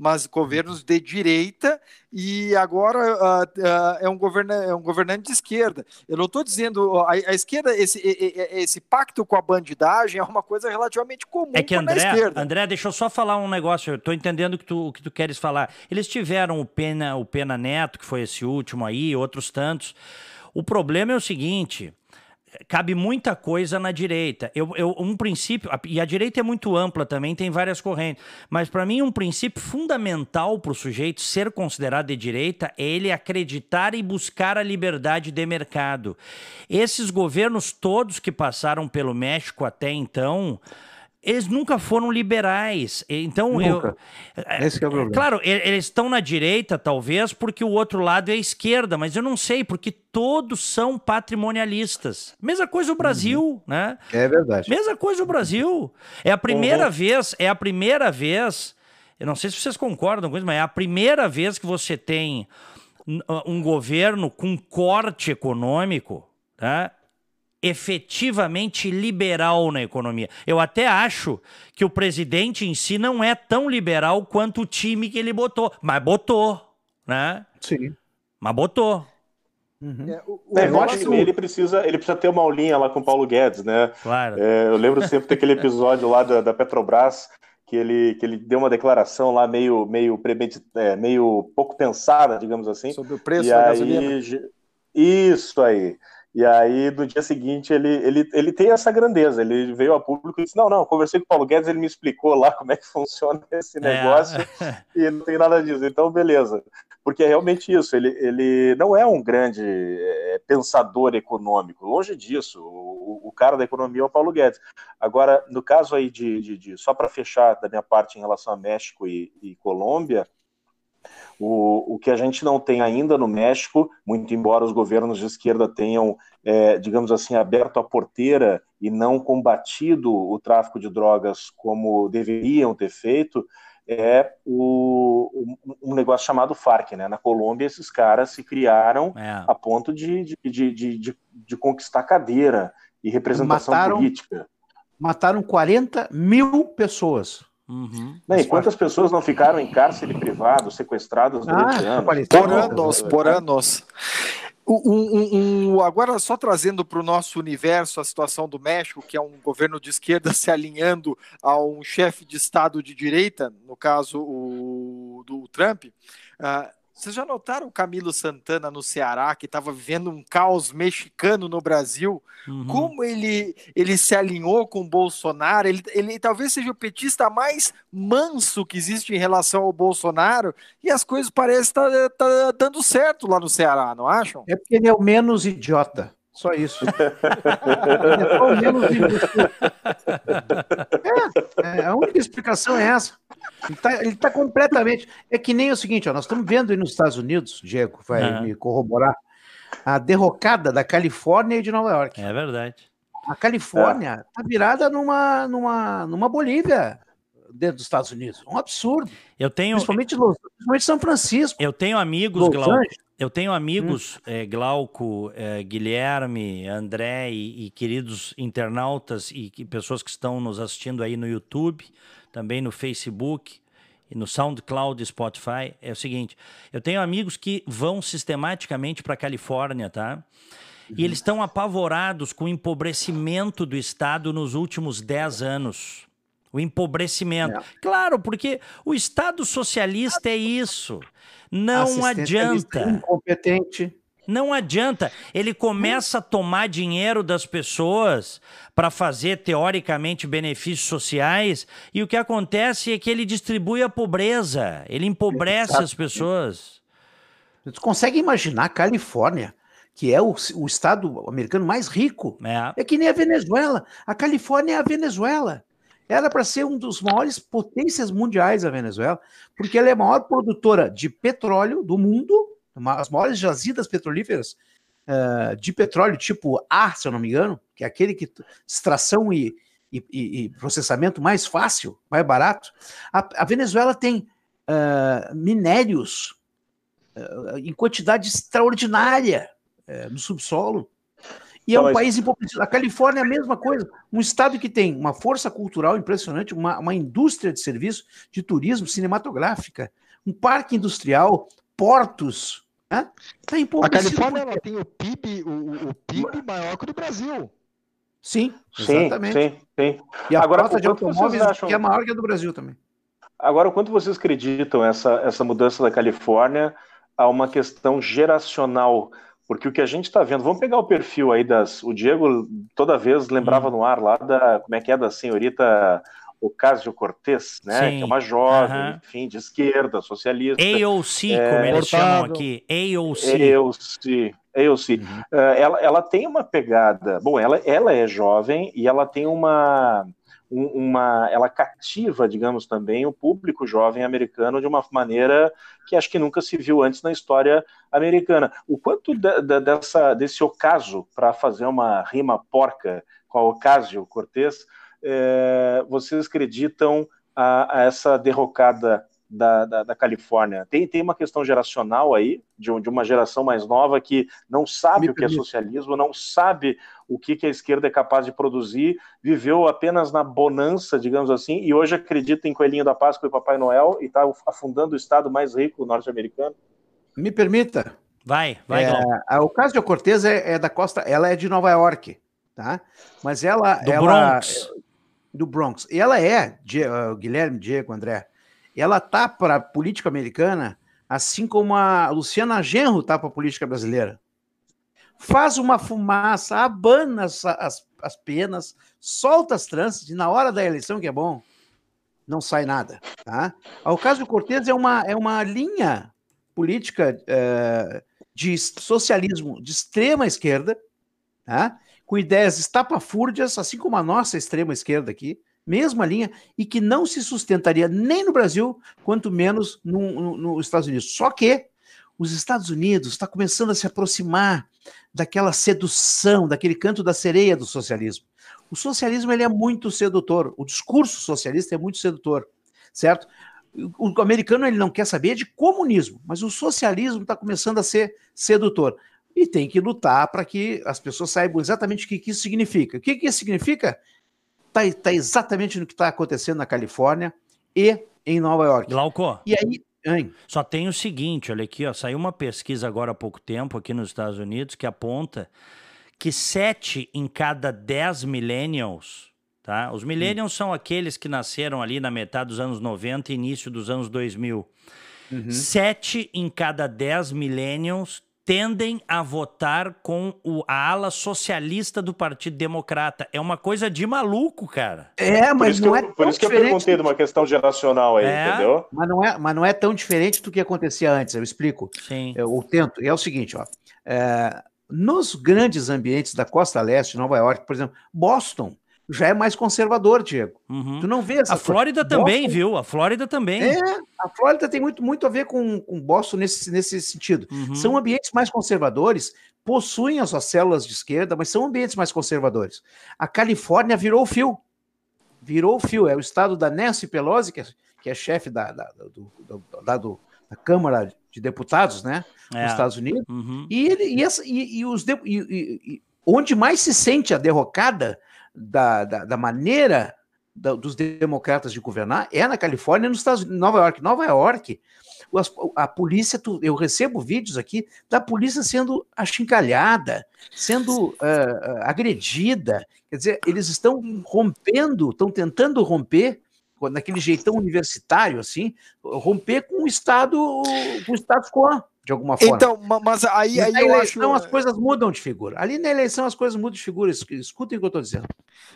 mas governos de direita e agora uh, uh, é, um governa, é um governante de esquerda. Eu não estou dizendo a, a, esquerda esse, esse pacto com a bandidagem é uma coisa relativamente comum é que André, André, deixa eu só falar um negócio. Eu estou entendendo que tu, o que tu queres falar. Eles tiveram o Pena, o Pena Neto, que foi esse último aí, outros tantos. O problema é o seguinte: cabe muita coisa na direita. Eu, eu, um princípio, e a direita é muito ampla também, tem várias correntes, mas para mim um princípio fundamental para o sujeito ser considerado de direita é ele acreditar e buscar a liberdade de mercado. Esses governos todos que passaram pelo México até então, eles nunca foram liberais. Então, nunca. eu. É, Esse é o problema. Claro, eles estão na direita, talvez, porque o outro lado é a esquerda, mas eu não sei, porque todos são patrimonialistas. Mesma coisa o Brasil, uhum. né? É verdade. Mesma coisa o Brasil. É a primeira uhum. vez, é a primeira vez. Eu não sei se vocês concordam com isso, mas é a primeira vez que você tem um governo com corte econômico, tá? Efetivamente liberal na economia. Eu até acho que o presidente em si não é tão liberal quanto o time que ele botou, mas botou, né? Sim. Mas botou. Uhum. É, o, o é, negócio... ele, precisa, ele precisa ter uma aulinha lá com o Paulo Guedes, né? Claro. É, eu lembro sempre daquele episódio lá da, da, Petrobras que ele, que ele deu uma declaração lá meio, meio, é, meio pouco pensada, digamos assim. Sobre o preço e da aí, gasolina. Isso aí. E aí, no dia seguinte, ele, ele, ele tem essa grandeza. Ele veio ao público e disse: Não, não, conversei com o Paulo Guedes, ele me explicou lá como é que funciona esse é. negócio é. e não tem nada disso. Então, beleza. Porque é realmente isso. Ele, ele não é um grande é, pensador econômico, longe disso. O, o, cara da economia é o Paulo Guedes. Agora, no caso aí de. de, de só para fechar da minha parte em relação a México e, e Colômbia. O, o que a gente não tem ainda no México, muito embora os governos de esquerda tenham, é, digamos assim, aberto a porteira e não combatido o tráfico de drogas como deveriam ter feito, é o, um negócio chamado FARC. Né? Na Colômbia, esses caras se criaram é. a ponto de, de, de, de, de conquistar cadeira e representação mataram, política. Mataram 40 mil pessoas. Uhum. e quantas pessoas não ficaram em cárcere privado, sequestradas durante ah, anos? Por anos, por anos. Um, um, agora, só trazendo para o nosso universo a situação do México, que é um governo de esquerda se alinhando a um chefe de Estado de direita, no caso o do Trump. Uh, vocês já notaram o Camilo Santana no Ceará, que estava vivendo um caos mexicano no Brasil? Uhum. Como ele, ele se alinhou com o Bolsonaro? Ele, ele talvez seja o petista mais manso que existe em relação ao Bolsonaro, e as coisas parecem estar tá, tá dando certo lá no Ceará, não acham? É porque ele é o menos idiota. Só isso. é, menos é, é, a única explicação é essa. Ele está tá completamente. É que nem o seguinte, ó, nós estamos vendo aí nos Estados Unidos, Diego vai é. me corroborar, a derrocada da Califórnia e de Nova York. É verdade. A Califórnia está virada numa, numa, numa Bolívia dentro dos Estados Unidos. Um absurdo. Eu tenho. Principalmente, principalmente São Francisco. Eu tenho amigos, Glauco. Eu tenho amigos, hum. é, Glauco, é, Guilherme, André e, e queridos internautas e, e pessoas que estão nos assistindo aí no YouTube também no Facebook e no SoundCloud e Spotify, é o seguinte: eu tenho amigos que vão sistematicamente para a Califórnia, tá? E eles estão apavorados com o empobrecimento do Estado nos últimos 10 anos. O empobrecimento. É. Claro, porque o Estado socialista é isso. Não adianta. Incompetente. Não adianta. Ele começa a tomar dinheiro das pessoas para fazer, teoricamente, benefícios sociais, e o que acontece é que ele distribui a pobreza, ele empobrece as pessoas. Você consegue imaginar a Califórnia, que é o, o estado americano mais rico? É. é que nem a Venezuela. A Califórnia é a Venezuela era para ser um dos maiores potências mundiais a Venezuela, porque ela é a maior produtora de petróleo do mundo as maiores jazidas petrolíferas uh, de petróleo tipo A, se eu não me engano, que é aquele que extração e, e, e processamento mais fácil, mais barato. A, a Venezuela tem uh, minérios uh, em quantidade extraordinária no subsolo. E é um país empobrecido. A Califórnia é a mesma coisa. Um estado que tem uma força cultural impressionante, uma, uma indústria de serviço, de turismo, cinematográfica, um parque industrial, portos. Tá a Califórnia ela tem o PIB, o, o PIB maior que o do Brasil. Sim, exatamente. Sim, sim, sim. E a Agora, de automóveis acham... que é maior que a do Brasil também. Agora, quanto vocês acreditam essa, essa mudança da Califórnia a uma questão geracional? Porque o que a gente está vendo, vamos pegar o perfil aí das. O Diego toda vez lembrava hum. no ar lá da. Como é que é? Da senhorita Ocasio Cortez, né? Sim. Que é uma jovem, enfim, de esquerda, socialista. AOC, é, como eles chamam aqui. AOC. AOC. AOC. Uhum. Uh, ela, ela tem uma pegada. Bom, ela, ela é jovem e ela tem uma, uma. Ela cativa, digamos, também o público jovem americano de uma maneira que acho que nunca se viu antes na história americana. O quanto de, de, dessa, desse ocaso, para fazer uma rima porca com a Ocasio Cortez, é, vocês acreditam a, a essa derrocada da, da, da, Califórnia? Tem, tem uma questão geracional aí, de, de uma geração mais nova que não sabe Me o que é socialismo, não sabe o que, que a esquerda é capaz de produzir, viveu apenas na bonança, digamos assim, e hoje acredita em Coelhinho da Páscoa e Papai Noel e está afundando o estado mais rico norte-americano? Me permita. Vai, vai. É, o caso de Cortez é, é, da costa, ela é de Nova York, tá? Mas ela, do ela, Bronx do Bronx. E ela é, uh, Guilherme, Diego, André, ela tá para a política americana, assim como a Luciana Genro tá para a política brasileira. faz uma fumaça, abana as, as, as penas, solta as tranças, e na hora da eleição, que é bom, não sai nada. Tá? O caso do Cortez é uma, é uma linha política é, de socialismo de extrema esquerda, tá? Com ideias estapafúrdias, assim como a nossa extrema esquerda aqui, mesma linha, e que não se sustentaria nem no Brasil, quanto menos no, no, nos Estados Unidos. Só que os Estados Unidos está começando a se aproximar daquela sedução, daquele canto da sereia do socialismo. O socialismo ele é muito sedutor, o discurso socialista é muito sedutor, certo? O americano ele não quer saber de comunismo, mas o socialismo está começando a ser sedutor. E tem que lutar para que as pessoas saibam exatamente o que, que isso significa. O que, que isso significa? Está tá exatamente no que está acontecendo na Califórnia e em Nova York. Glauco. E aí, Hein? Só tem o seguinte, olha aqui, ó, saiu uma pesquisa agora há pouco tempo aqui nos Estados Unidos que aponta que sete em cada dez millennials, tá? Os millennials hum. são aqueles que nasceram ali na metade dos anos 90 e início dos anos 2000. Uhum. Sete em cada dez millennials tendem a votar com o, a ala socialista do Partido Democrata. É uma coisa de maluco, cara. É, mas não é Por isso que eu perguntei de uma questão geracional aí, é, entendeu? Mas não, é, mas não é tão diferente do que acontecia antes, eu explico. Sim. Eu, eu tento. É o seguinte, ó. É, nos grandes ambientes da costa leste, Nova York, por exemplo, Boston, já é mais conservador, Diego. Uhum. Tu não vê essa A Flórida coisa. também, Boston... viu? A Flórida também. É, a Flórida tem muito, muito a ver com, com Boston nesse, nesse sentido. Uhum. São ambientes mais conservadores, possuem as suas células de esquerda, mas são ambientes mais conservadores. A Califórnia virou o fio. Virou o fio. É o estado da Nancy Pelosi, que é, que é chefe da, da, do, do, da, do, da Câmara de Deputados, né? É. Nos Estados Unidos. Uhum. E, ele, e, essa, e, e os de, e, onde mais se sente a derrocada da, da, da maneira da, dos democratas de governar é na Califórnia nos Estados Unidos, Nova York. Nova York, a, a polícia, tu, eu recebo vídeos aqui da polícia sendo achincalhada, sendo uh, agredida. Quer dizer, eles estão rompendo, estão tentando romper naquele jeitão universitário, assim, romper com o Estado, com o status quo de alguma forma. Então, mas aí, aí na eu eleição acho... as coisas mudam de figura. Ali na eleição as coisas mudam de figura. Escutem o que eu estou dizendo.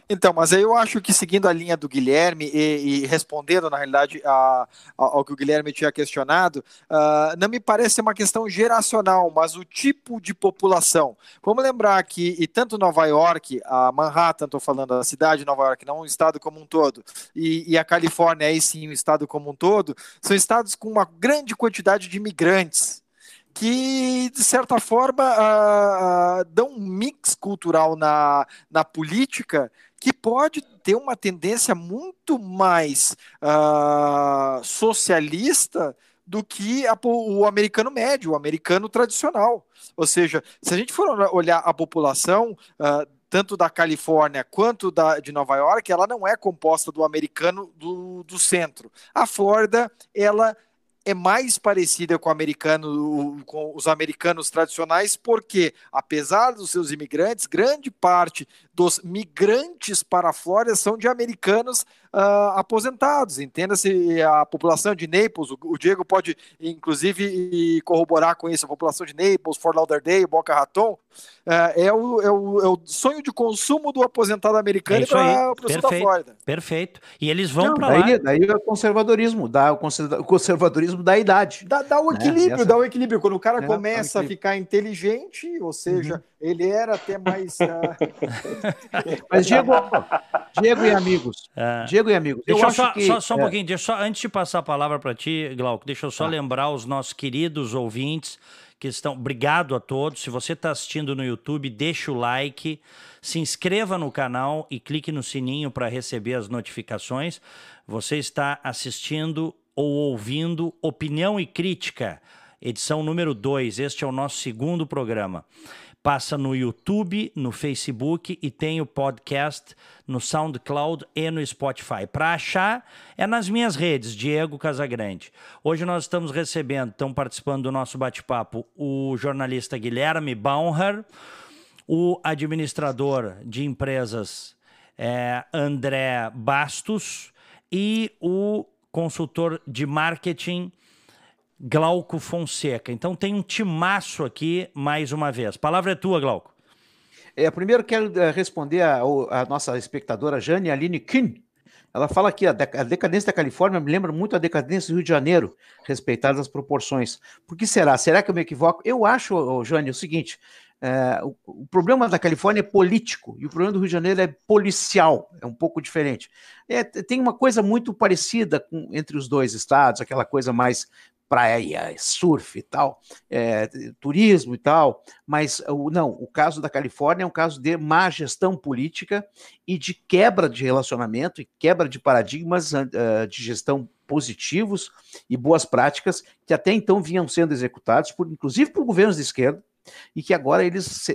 Então, mas aí eu acho que seguindo a linha do Guilherme e, e respondendo, na realidade, a, a, ao que o Guilherme tinha questionado, uh, não me parece uma questão geracional, mas o tipo de população. Vamos lembrar que, e tanto Nova York, a Manhattan, estou falando, a cidade de Nova York, não o estado como um todo, e, e a Califórnia, aí sim, o estado como um todo, são estados com uma grande quantidade de imigrantes que, de certa forma, uh, uh, dão um mix cultural na, na política que pode ter uma tendência muito mais uh, socialista do que a, o americano médio, o americano tradicional. Ou seja, se a gente for olhar a população, uh, tanto da Califórnia quanto da, de Nova York, ela não é composta do americano do, do centro. A Flórida, ela é mais parecida com, americano, com os americanos tradicionais, porque, apesar dos seus imigrantes, grande parte dos migrantes para a Flórida são de americanos uh, aposentados. Entenda-se a população de Naples, o, o, Diego pode, inclusive, corroborar com isso, a população de Naples, Fort Lauderdale, Boca Raton, uh, é, o, é, o, é, o, sonho de consumo do aposentado americano é para o sul da Flórida. Perfeito. E eles vão para lá. Daí é o conservadorismo, dá o conservadorismo da idade. Dá, dá o né? equilíbrio, Essa... dá o equilíbrio. Quando o cara é, começa a ficar inteligente, ou seja, uhum. ele era até mais... Uh... Mas Diego, Diego e amigos. É. Diego e amigos. Deixa eu só, que, só, só um é. pouquinho, deixa só, antes de passar a palavra para ti, Glauco, deixa eu só ah. lembrar os nossos queridos ouvintes que estão. Obrigado a todos. Se você está assistindo no YouTube, deixa o like, se inscreva no canal e clique no sininho para receber as notificações. Você está assistindo ou ouvindo Opinião e Crítica, edição número 2. Este é o nosso segundo programa passa no YouTube, no Facebook e tem o podcast no SoundCloud e no Spotify. Para achar, é nas minhas redes, Diego Casagrande. Hoje nós estamos recebendo, estão participando do nosso bate-papo, o jornalista Guilherme Baumher, o administrador de empresas é, André Bastos e o consultor de marketing Glauco Fonseca. Então tem um timaço aqui mais uma vez. Palavra é tua, Glauco. É, primeiro quero uh, responder a, a, nossa espectadora Jane Aline Kuhn. Ela fala que a, decadência da Califórnia me lembra muito a decadência do Rio de Janeiro, respeitadas as proporções. Por que será? Será que eu me equivoco? Eu acho, Jane, o seguinte: é, o, o, problema da Califórnia é político e o problema do Rio de Janeiro é policial, é um pouco diferente. É, tem uma coisa muito parecida com, entre os dois estados, aquela coisa mais praia, surf e tal, é, turismo e tal, mas não, o caso da Califórnia é um caso de má gestão política e de quebra de relacionamento e quebra de paradigmas uh, de gestão positivos e boas práticas que até então vinham sendo executados, por, inclusive por governos de esquerda, e que agora eles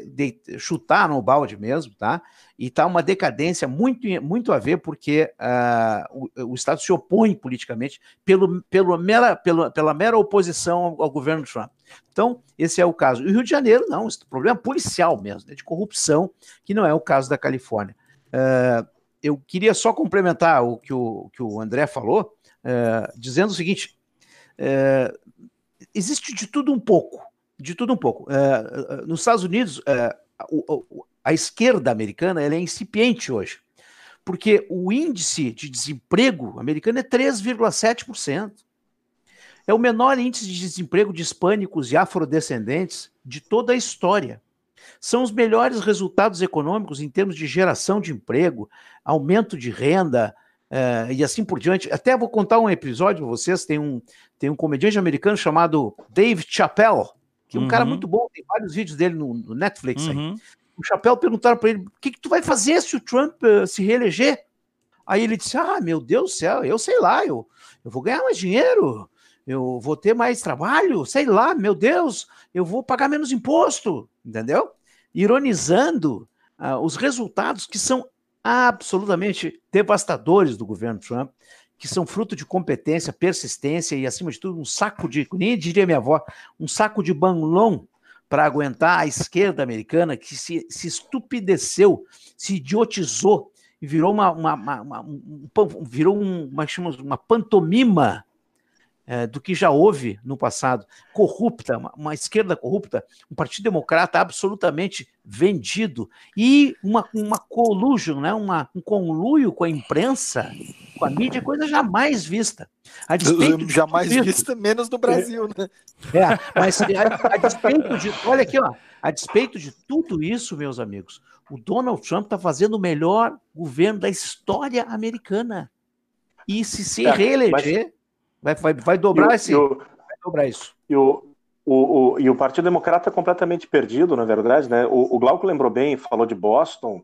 chutaram o balde mesmo, tá? E está uma decadência muito, muito a ver porque uh, o, o, Estado se opõe politicamente pelo, pelo mera, pelo, pela mera oposição ao, ao, governo Trump. Então, esse é o caso. E o Rio de Janeiro, não, esse problema policial mesmo, né, de corrupção, que não é o caso da Califórnia. Uh, eu queria só complementar o que o, que o André falou, uh, dizendo o seguinte: existe de tudo um pouco de tudo um pouco. Uh, nos Estados Unidos, uh, a esquerda americana é incipiente hoje, porque o índice de desemprego americano é 3,7%. É o menor índice de desemprego de hispânicos e afrodescendentes de toda a história. São os melhores resultados econômicos em termos de geração de emprego, aumento de renda, Uh, e assim por diante. Até vou contar um episódio para vocês. Tem um, tem um comediante americano chamado Dave Chappelle, que é um uhum. cara muito bom, tem vários vídeos dele no, no Netflix uhum. aí. O Chapéu perguntaram para ele: o que, que tu vai fazer se o Trump uh, se reeleger? Aí ele disse: Ah, meu Deus do céu, eu sei lá, eu, eu vou ganhar mais dinheiro, eu vou ter mais trabalho, sei lá, meu Deus, eu vou pagar menos imposto, entendeu? Ironizando uh, os resultados que são absolutamente devastadores do governo Trump que são fruto de competência, persistência e, acima de tudo, um saco de, nem diria minha avó, um saco de banlon para aguentar a esquerda americana que se, se estupideceu, se idiotizou e virou uma, uma, uma, uma um, virou uma, uma pantomima é, do que já houve no passado, corrupta, uma, uma, esquerda corrupta, um partido democrata absolutamente vendido e uma, uma collusion, né, uma, um conluio com a imprensa, com a mídia, coisa jamais vista. A despeito jamais de vista, menos no Brasil, né? É, mas a, a despeito de, olha aqui, ó, a despeito de tudo isso, meus amigos, o Donald Trump está fazendo o melhor governo da história americana. E se se é, reeleger, Vai, vai, vai dobrar esse. vai dobrar isso. E o, o, o, e o Partido Democrata é completamente perdido, na verdade, né? O, o Glauco lembrou bem, falou de Boston.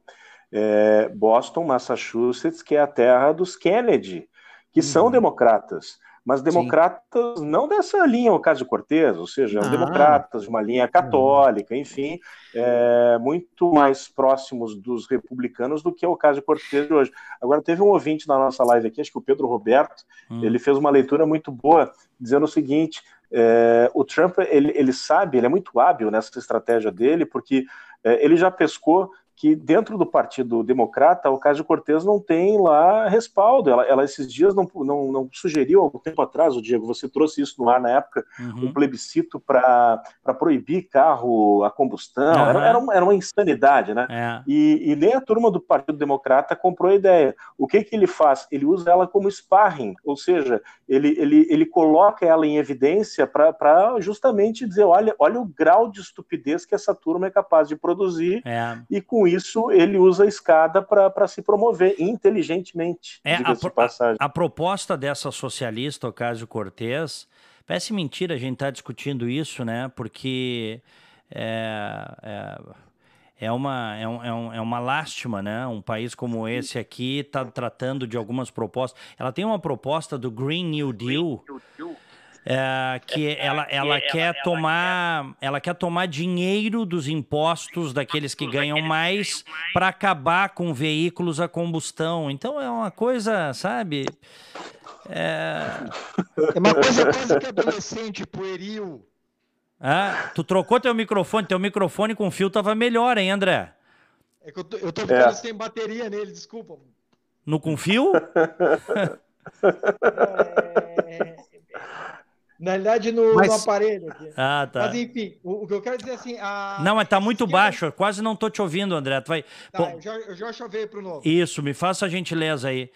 É, Boston, Massachusetts, que é a terra dos Kennedy, que uhum. são democratas mas democratas Sim. não dessa linha Ocasio-Cortez, ou seja, ah. democratas de uma linha católica, enfim, é, muito mais próximos dos republicanos do que o Ocasio-Cortez de hoje. Agora, teve um ouvinte na nossa live aqui, acho que o Pedro Roberto, hum. ele fez uma leitura muito boa, dizendo o seguinte, é, o Trump, ele, ele sabe, ele é muito hábil nessa estratégia dele, porque é, ele já pescou que dentro do Partido Democrata, o de Cortez não tem lá respaldo. Ela, ela esses dias não, não, não, sugeriu, algum tempo atrás, o Diego, você trouxe isso no ar na época, uhum. um plebiscito para proibir carro a combustão. Uhum. Era, era, uma, era, uma, insanidade, né? É. E, e, nem a turma do Partido Democrata comprou a ideia. O que, que ele faz? Ele usa ela como sparring, ou seja, ele, ele, ele coloca ela em evidência para justamente dizer: olha, olha o grau de estupidez que essa turma é capaz de produzir, é. e com isso ele usa a escada para se promover inteligentemente. É, a, a, a, proposta dessa socialista, Ocasio Cortez, parece mentira a gente estar tá discutindo isso, né? Porque é, é, é uma, é, um, é, uma lástima, né? Um país como esse aqui está tratando de algumas propostas. Ela tem uma proposta do Green New Deal. Green New Deal é, que ela, ela quer tomar ela quer tomar dinheiro dos impostos daqueles que ganham mais para acabar com veículos a combustão. Então é uma coisa, sabe? É, é uma coisa quase que adolescente, pueril. Ah, tu trocou teu microfone, teu microfone com fio tava melhor, hein, André? É que eu tô, eu tô ficando é. sem bateria nele, desculpa. No com fio? é... Na realidade, no, mas... no aparelho aqui. Ah, tá. Mas enfim, o, o, que eu quero dizer assim. A... Não, mas tá muito esquerda... baixo, eu quase não tô te ouvindo, André. Tu vai. Tá, Pô... eu já, eu já chovei pro novo. Isso, me faça a gentileza aí.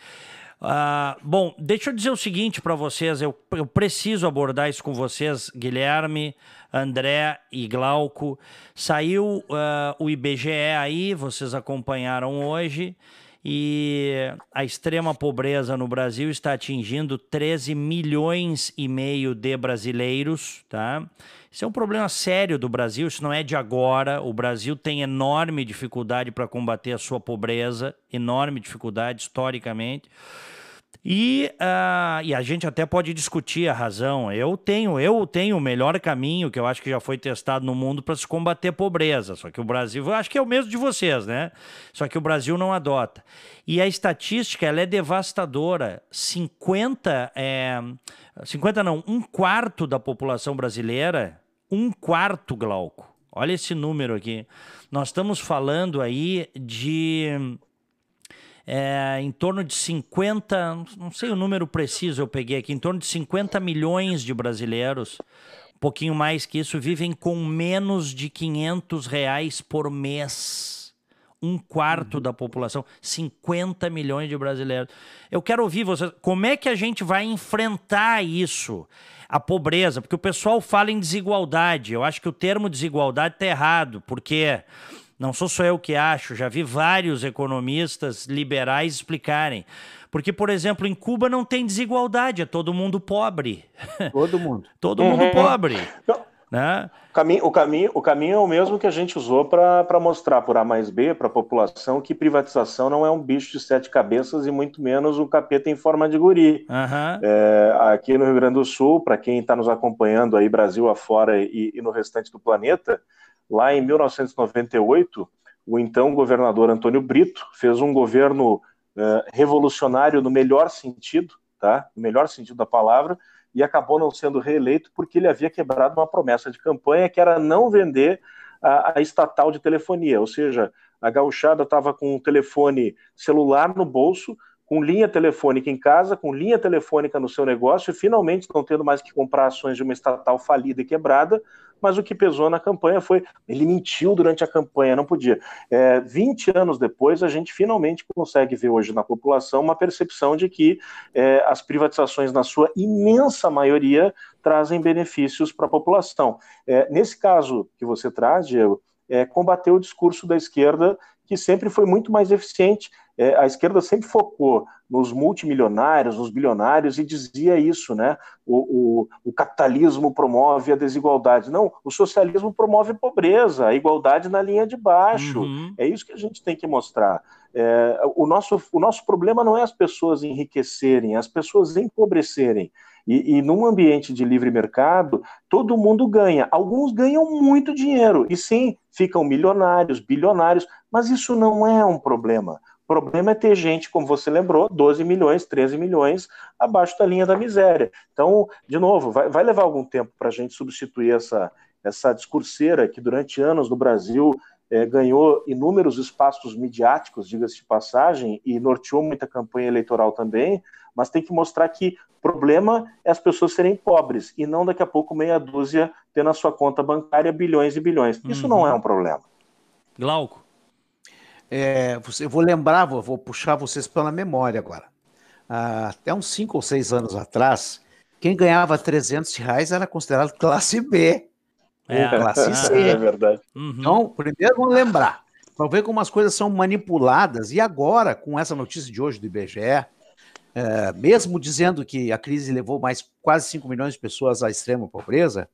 Uh, bom, deixa eu dizer o seguinte para vocês, eu, eu preciso abordar isso com vocês, Guilherme, André e Glauco. Saiu uh, o IBGE aí, vocês acompanharam hoje, e a extrema pobreza no Brasil está atingindo 13 milhões e meio de brasileiros, tá? Isso é um problema sério do Brasil, isso não é de agora. O Brasil tem enorme dificuldade para combater a sua pobreza, enorme dificuldade historicamente. E, uh, e a gente até pode discutir a razão. Eu tenho, eu tenho o melhor caminho que eu acho que já foi testado no mundo para se combater pobreza. Só que o Brasil, eu acho que é o mesmo de vocês, né? Só que o Brasil não adota. E a estatística ela é devastadora. 50, é, 50 não, um quarto da população brasileira, um quarto, Glauco. Olha esse número aqui. Nós estamos falando aí de é, em torno de 50, não sei o número preciso eu peguei aqui, em torno de 50 milhões de brasileiros, um pouquinho mais que isso, vivem com menos de 500 reais por mês. Um quarto uhum. da população, 50 milhões de brasileiros. Eu quero ouvir vocês, como é que a gente vai enfrentar isso? a pobreza, porque o pessoal fala em desigualdade. Eu acho que o termo desigualdade está errado, porque não sou só eu que acho, já vi vários economistas liberais explicarem. Porque, por exemplo, em Cuba não tem desigualdade, é todo mundo pobre. Todo mundo. todo uhum. mundo pobre. Né? O, caminho, o, caminho, o caminho é o mesmo que a gente usou para mostrar por A mais B para a população que privatização não é um bicho de sete cabeças e muito menos um capeta em forma de guri. Uhum. É, aqui no Rio Grande do Sul, para quem está nos acompanhando aí Brasil afora e, e no restante do planeta, Lá em 1998, o então governador Antônio Brito fez um governo eh, revolucionário no melhor sentido, tá? No melhor sentido da palavra, e acabou não sendo reeleito porque ele havia quebrado uma promessa de campanha que era não vender a, a estatal de telefonia, ou seja, a gauchada estava com um telefone celular no bolso, com linha telefônica em casa, com linha telefônica no seu negócio, e finalmente não tendo mais que comprar ações de uma estatal falida e quebrada, mas o que pesou na campanha foi ele mentiu durante a campanha, não podia. É, 20 anos depois, a gente finalmente consegue ver hoje na população uma percepção de que é, as privatizações, na sua imensa maioria, trazem benefícios para a população. É, nesse caso que você traz, Diego, é, combater o discurso da esquerda, que sempre foi muito mais eficiente. É, a esquerda sempre focou nos multimilionários, nos bilionários, e dizia isso, né? O, o, o, capitalismo promove a desigualdade. Não, o socialismo promove a pobreza, a igualdade na linha de baixo. Uhum. É isso que a gente tem que mostrar. É, o, nosso, o nosso problema não é as pessoas enriquecerem, as pessoas empobrecerem. E, e num ambiente de livre mercado, todo mundo ganha. Alguns ganham muito dinheiro, e sim, ficam milionários, bilionários, mas isso não é um problema. O problema é ter gente, como você lembrou, 12 milhões, 13 milhões abaixo da linha da miséria. Então, de novo, vai, vai levar algum tempo para a gente substituir essa, essa discurseira que durante anos no Brasil é, ganhou inúmeros espaços midiáticos, diga-se de passagem, e norteou muita campanha eleitoral também, mas tem que mostrar que o problema é as pessoas serem pobres e não daqui a pouco meia dúzia ter na sua conta bancária bilhões e bilhões. Isso uhum. não é um problema. Glauco. É, eu vou lembrar, vou, vou puxar vocês pela memória agora. Ah, até uns 5 ou 6 anos atrás, quem ganhava 300 reais era considerado classe B. É, ou classe C. É verdade. Uhum. Então, primeiro vamos lembrar, para ver como as coisas são manipuladas. E agora, com essa notícia de hoje do IBGE, é, mesmo dizendo que a crise levou mais quase 5 milhões de pessoas à extrema pobreza,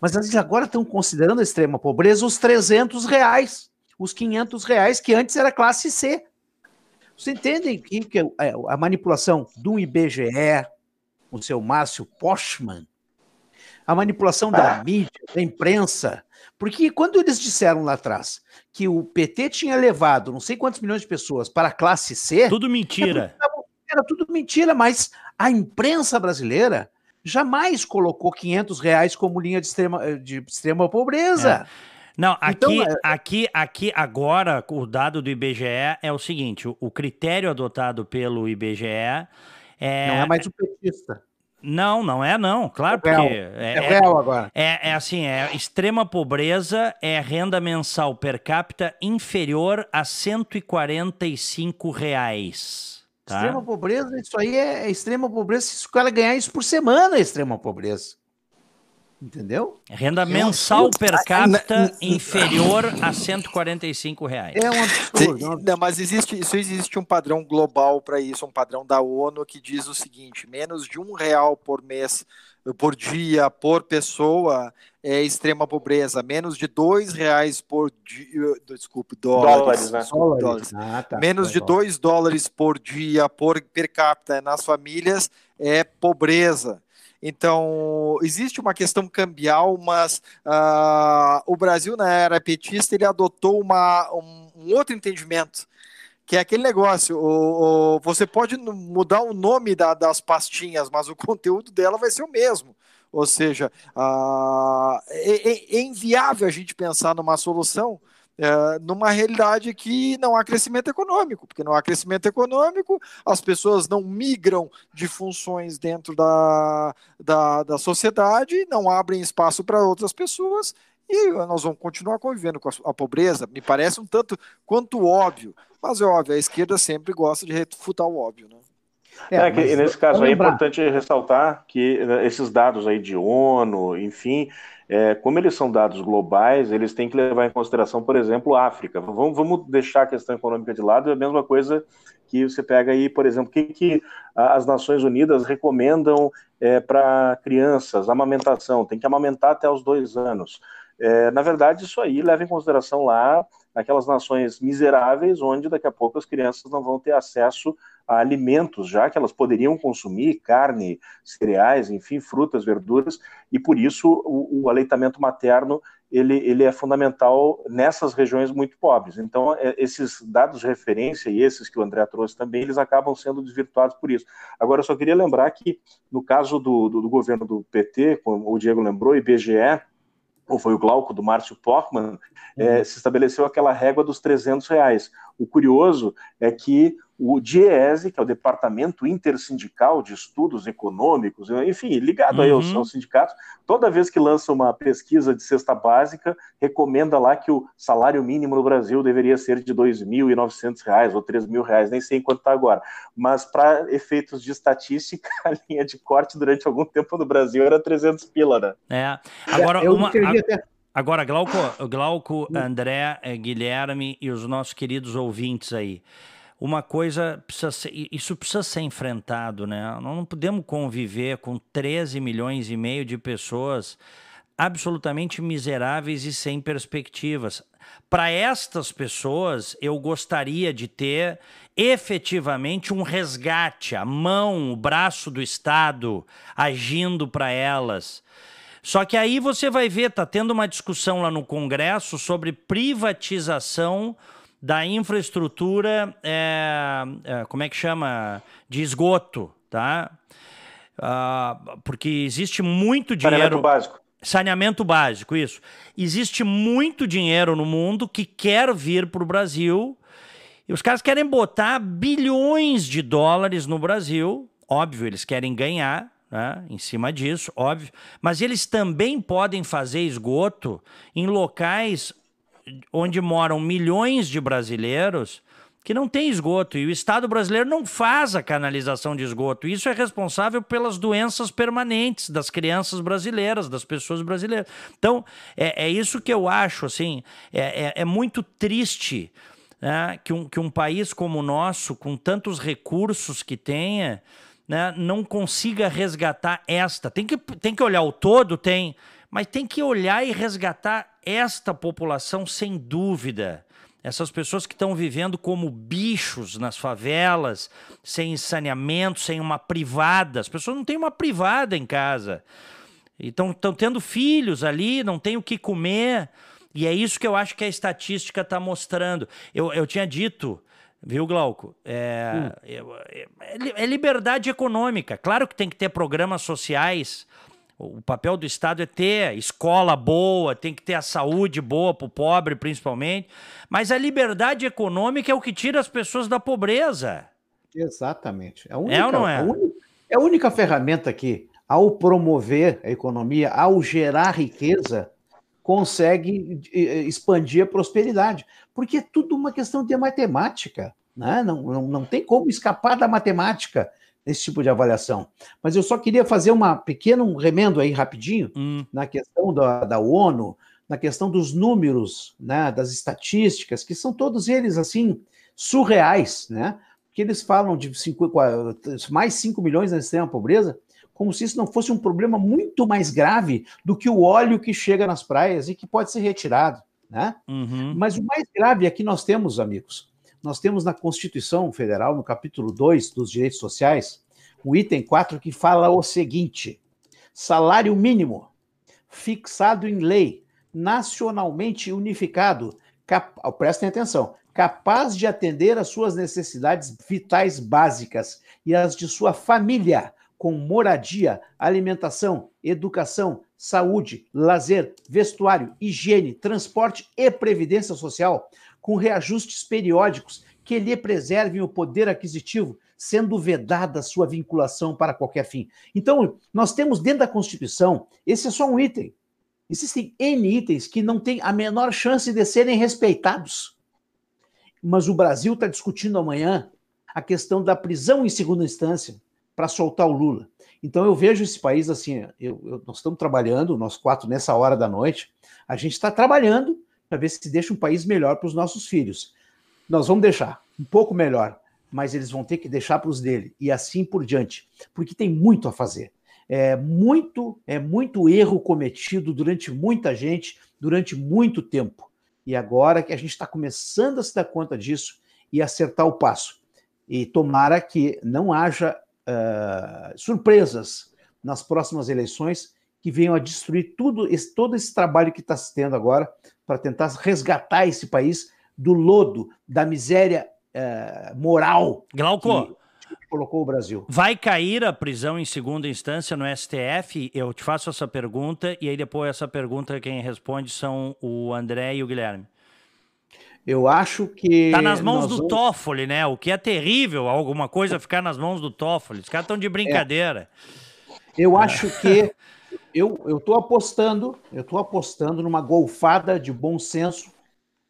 mas eles agora estão considerando a extrema pobreza os 300 reais os 500 reais que antes era classe C. Você entendem que, que é, a manipulação do IBGE, o seu Márcio Postman, a manipulação da ah. mídia, da imprensa, porque quando eles disseram lá atrás que o PT tinha levado não sei quantos milhões de pessoas para a classe C. Tudo mentira. Era tudo, mentira, mas a imprensa brasileira jamais colocou 500 reais como linha de extrema, de extrema pobreza. É. Não, aqui, então, é... aqui, aqui agora o dado do IBGE é o seguinte: o, o critério adotado pelo IBGE é. Não é mais o petista. Não, não é não, claro, É porque real. é, É real agora. é, é assim, é extrema pobreza é renda mensal per capita inferior a 145 reais. Tá? Extrema pobreza, isso aí é, é extrema pobreza. Se o cara ganhar isso por semana, é extrema pobreza. Entendeu? Renda mensal per capita inferior a 145 reais. É um absurdo. é Não, mas existe, isso existe um padrão global para isso, um padrão da ONU que diz o seguinte: menos de um real por mês, por dia, por pessoa é extrema pobreza. Menos de dois reais por dia, desculpe, dólares, Dólares, né? Dólares. dólares. Ah, tá. menos de Tá, dois dólares por dia por per capita nas famílias é pobreza. Então, existe uma questão cambial, mas ah, o Brasil, na era petista, ele adotou uma, um, um outro entendimento, que é aquele negócio, o, o- você pode mudar o nome da- das pastinhas, mas o conteúdo dela vai ser o mesmo. Ou seja, ah, é, é- é inviável a gente pensar numa solução eh, numa realidade que não há crescimento econômico, porque não há crescimento econômico, as pessoas não migram de funções dentro da, da, da sociedade, não abrem espaço para outras pessoas e nós vamos continuar convivendo com a, a pobreza. Me parece um tanto quanto óbvio, mas é óbvio, a esquerda sempre gosta de refutar o óbvio, né? É, que mas nesse caso aí é importante ressaltar que né, esses dados aí de ONU, enfim, é, como eles são dados globais, eles têm que levar em consideração, por exemplo, a África. Vamos, vamos deixar a questão econômica de lado, é a mesma coisa que você pega aí, por exemplo, o que, que as Nações Unidas recomendam é, para crianças, amamentação, tem que amamentar até os dois anos. É, na verdade, isso aí leva em consideração lá aquelas nações miseráveis, onde daqui a pouco as crianças não vão ter acesso a alimentos, já que elas poderiam consumir carne, cereais, enfim, frutas, verduras, e por isso o, o aleitamento materno ele, ele é fundamental nessas regiões muito pobres. Então, é, esses dados de referência e esses que o André trouxe também, eles acabam sendo desvirtuados por isso. Agora, eu só queria lembrar que, no caso do, do, do governo do PT, como o Diego lembrou, IBGE, ou foi o Glauco do Márcio Portman, é, se estabeleceu aquela régua dos 300 reais. O curioso é que o DIEESE, que é o Departamento Intersindical de Estudos Econômicos, enfim, ligado aí aos, Uhum. aos sindicatos, toda vez que lança uma pesquisa de cesta básica, recomenda lá que o salário mínimo no Brasil deveria ser de 2.900 reais ou 3.000 reais, nem sei quanto está agora. Mas para efeitos de estatística, a linha de corte durante algum tempo no Brasil era 300 pila, né? É. Agora, eu uma, até. Agora, Glauco, Glauco, André, eh, Guilherme e os nossos queridos ouvintes aí. Uma coisa precisa ser, isso precisa ser enfrentado, né? Nós não podemos conviver com 13 milhões e meio de pessoas absolutamente miseráveis e sem perspectivas. Para estas pessoas, eu gostaria de ter efetivamente um resgate, a mão, o braço do Estado agindo para elas. Só que aí você vai ver, tá tendo uma discussão lá no Congresso sobre privatização da infraestrutura, é, é, como é que chama? De esgoto, tá? Ah, porque existe muito dinheiro. Saneamento básico. Saneamento básico, isso. Existe muito dinheiro no mundo que quer vir para o Brasil e os caras querem botar bilhões de dólares no Brasil. Óbvio, eles querem ganhar né, em cima disso, óbvio. Mas eles também podem fazer esgoto em locais onde moram milhões de brasileiros que não tem esgoto e o Estado brasileiro não faz a canalização de esgoto. Isso é responsável pelas doenças permanentes das crianças brasileiras, das pessoas brasileiras. Então, é, é isso que eu acho, assim, é, é, é muito triste né, que, um, que um país como o nosso, com tantos recursos que tenha, né, não consiga resgatar esta. Tem que, tem que olhar o todo, tem, mas tem que olhar e resgatar esta população sem dúvida. Essas pessoas que estão vivendo como bichos nas favelas, sem saneamento, sem uma privada. As pessoas não têm uma privada em casa. Estão tendo filhos ali, não tem o que comer. E é isso que eu acho que a estatística está mostrando. Eu, eu tinha dito, viu, Glauco? É, é, é liberdade econômica. Claro que tem que ter programas sociais. O papel do Estado é ter escola boa, tem que ter a saúde boa para o pobre, principalmente. Mas a liberdade econômica é o que tira as pessoas da pobreza. Exatamente. A única, É ou não é? A única, é a única ferramenta que ao promover a economia, ao gerar riqueza, consegue eh, eh, expandir a prosperidade. Porque é tudo uma questão de matemática. Né? Não, não, não tem como escapar da matemática nesse tipo de avaliação. Mas eu só queria fazer uma pequeno remendo aí rapidinho hum. na questão da, da ONU, na questão dos números, né, das estatísticas, que são todos eles assim surreais, né? Que eles falam de cinco, mais 5 milhões na extrema pobreza, como se isso não fosse um problema muito mais grave do que o óleo que chega nas praias e que pode ser retirado, né? Uhum. Mas o mais grave é que nós temos, amigos, nós temos na Constituição Federal, no capítulo 2 dos direitos sociais, o item 4 que fala o seguinte: salário mínimo fixado em lei, nacionalmente unificado, cap... prestem atenção, capaz de atender às suas necessidades vitais básicas e as de sua família, com moradia, alimentação, educação, saúde, lazer, vestuário, higiene, transporte e previdência social, com reajustes periódicos que lhe preservem o poder aquisitivo, sendo vedada sua vinculação para qualquer fim. Então, nós temos dentro da Constituição, esse é só um item. Existem N itens que não têm a menor chance de serem respeitados. Mas o Brasil está discutindo amanhã a questão da prisão em segunda instância para soltar o Lula. Então eu vejo esse país assim, eu, eu, nós estamos trabalhando, nós quatro nessa hora da noite, a gente está trabalhando para ver se deixa um país melhor para os nossos filhos. Nós vamos deixar um pouco melhor, mas eles vão ter que deixar para os dele e assim por diante, porque tem muito a fazer. É muito, é muito erro cometido durante muita gente, durante muito tempo. E agora que a gente está começando a se dar conta disso e acertar o passo. E tomara que não haja uh, surpresas nas próximas eleições que venham a destruir tudo esse, todo esse trabalho que está se tendo agora para tentar resgatar esse país do lodo, da miséria uh, moral Glauco, que, que colocou o Brasil. Vai cair a prisão em segunda instância no STF? Eu te faço essa pergunta e aí depois essa pergunta quem responde são o André e o Guilherme. Eu acho que. Tá nas mãos do vamos... Toffoli, né? O que é terrível, alguma coisa ficar nas mãos do Toffoli. Os caras estão de brincadeira. É. Eu acho que eu eu estou apostando, eu estou apostando numa golfada de bom senso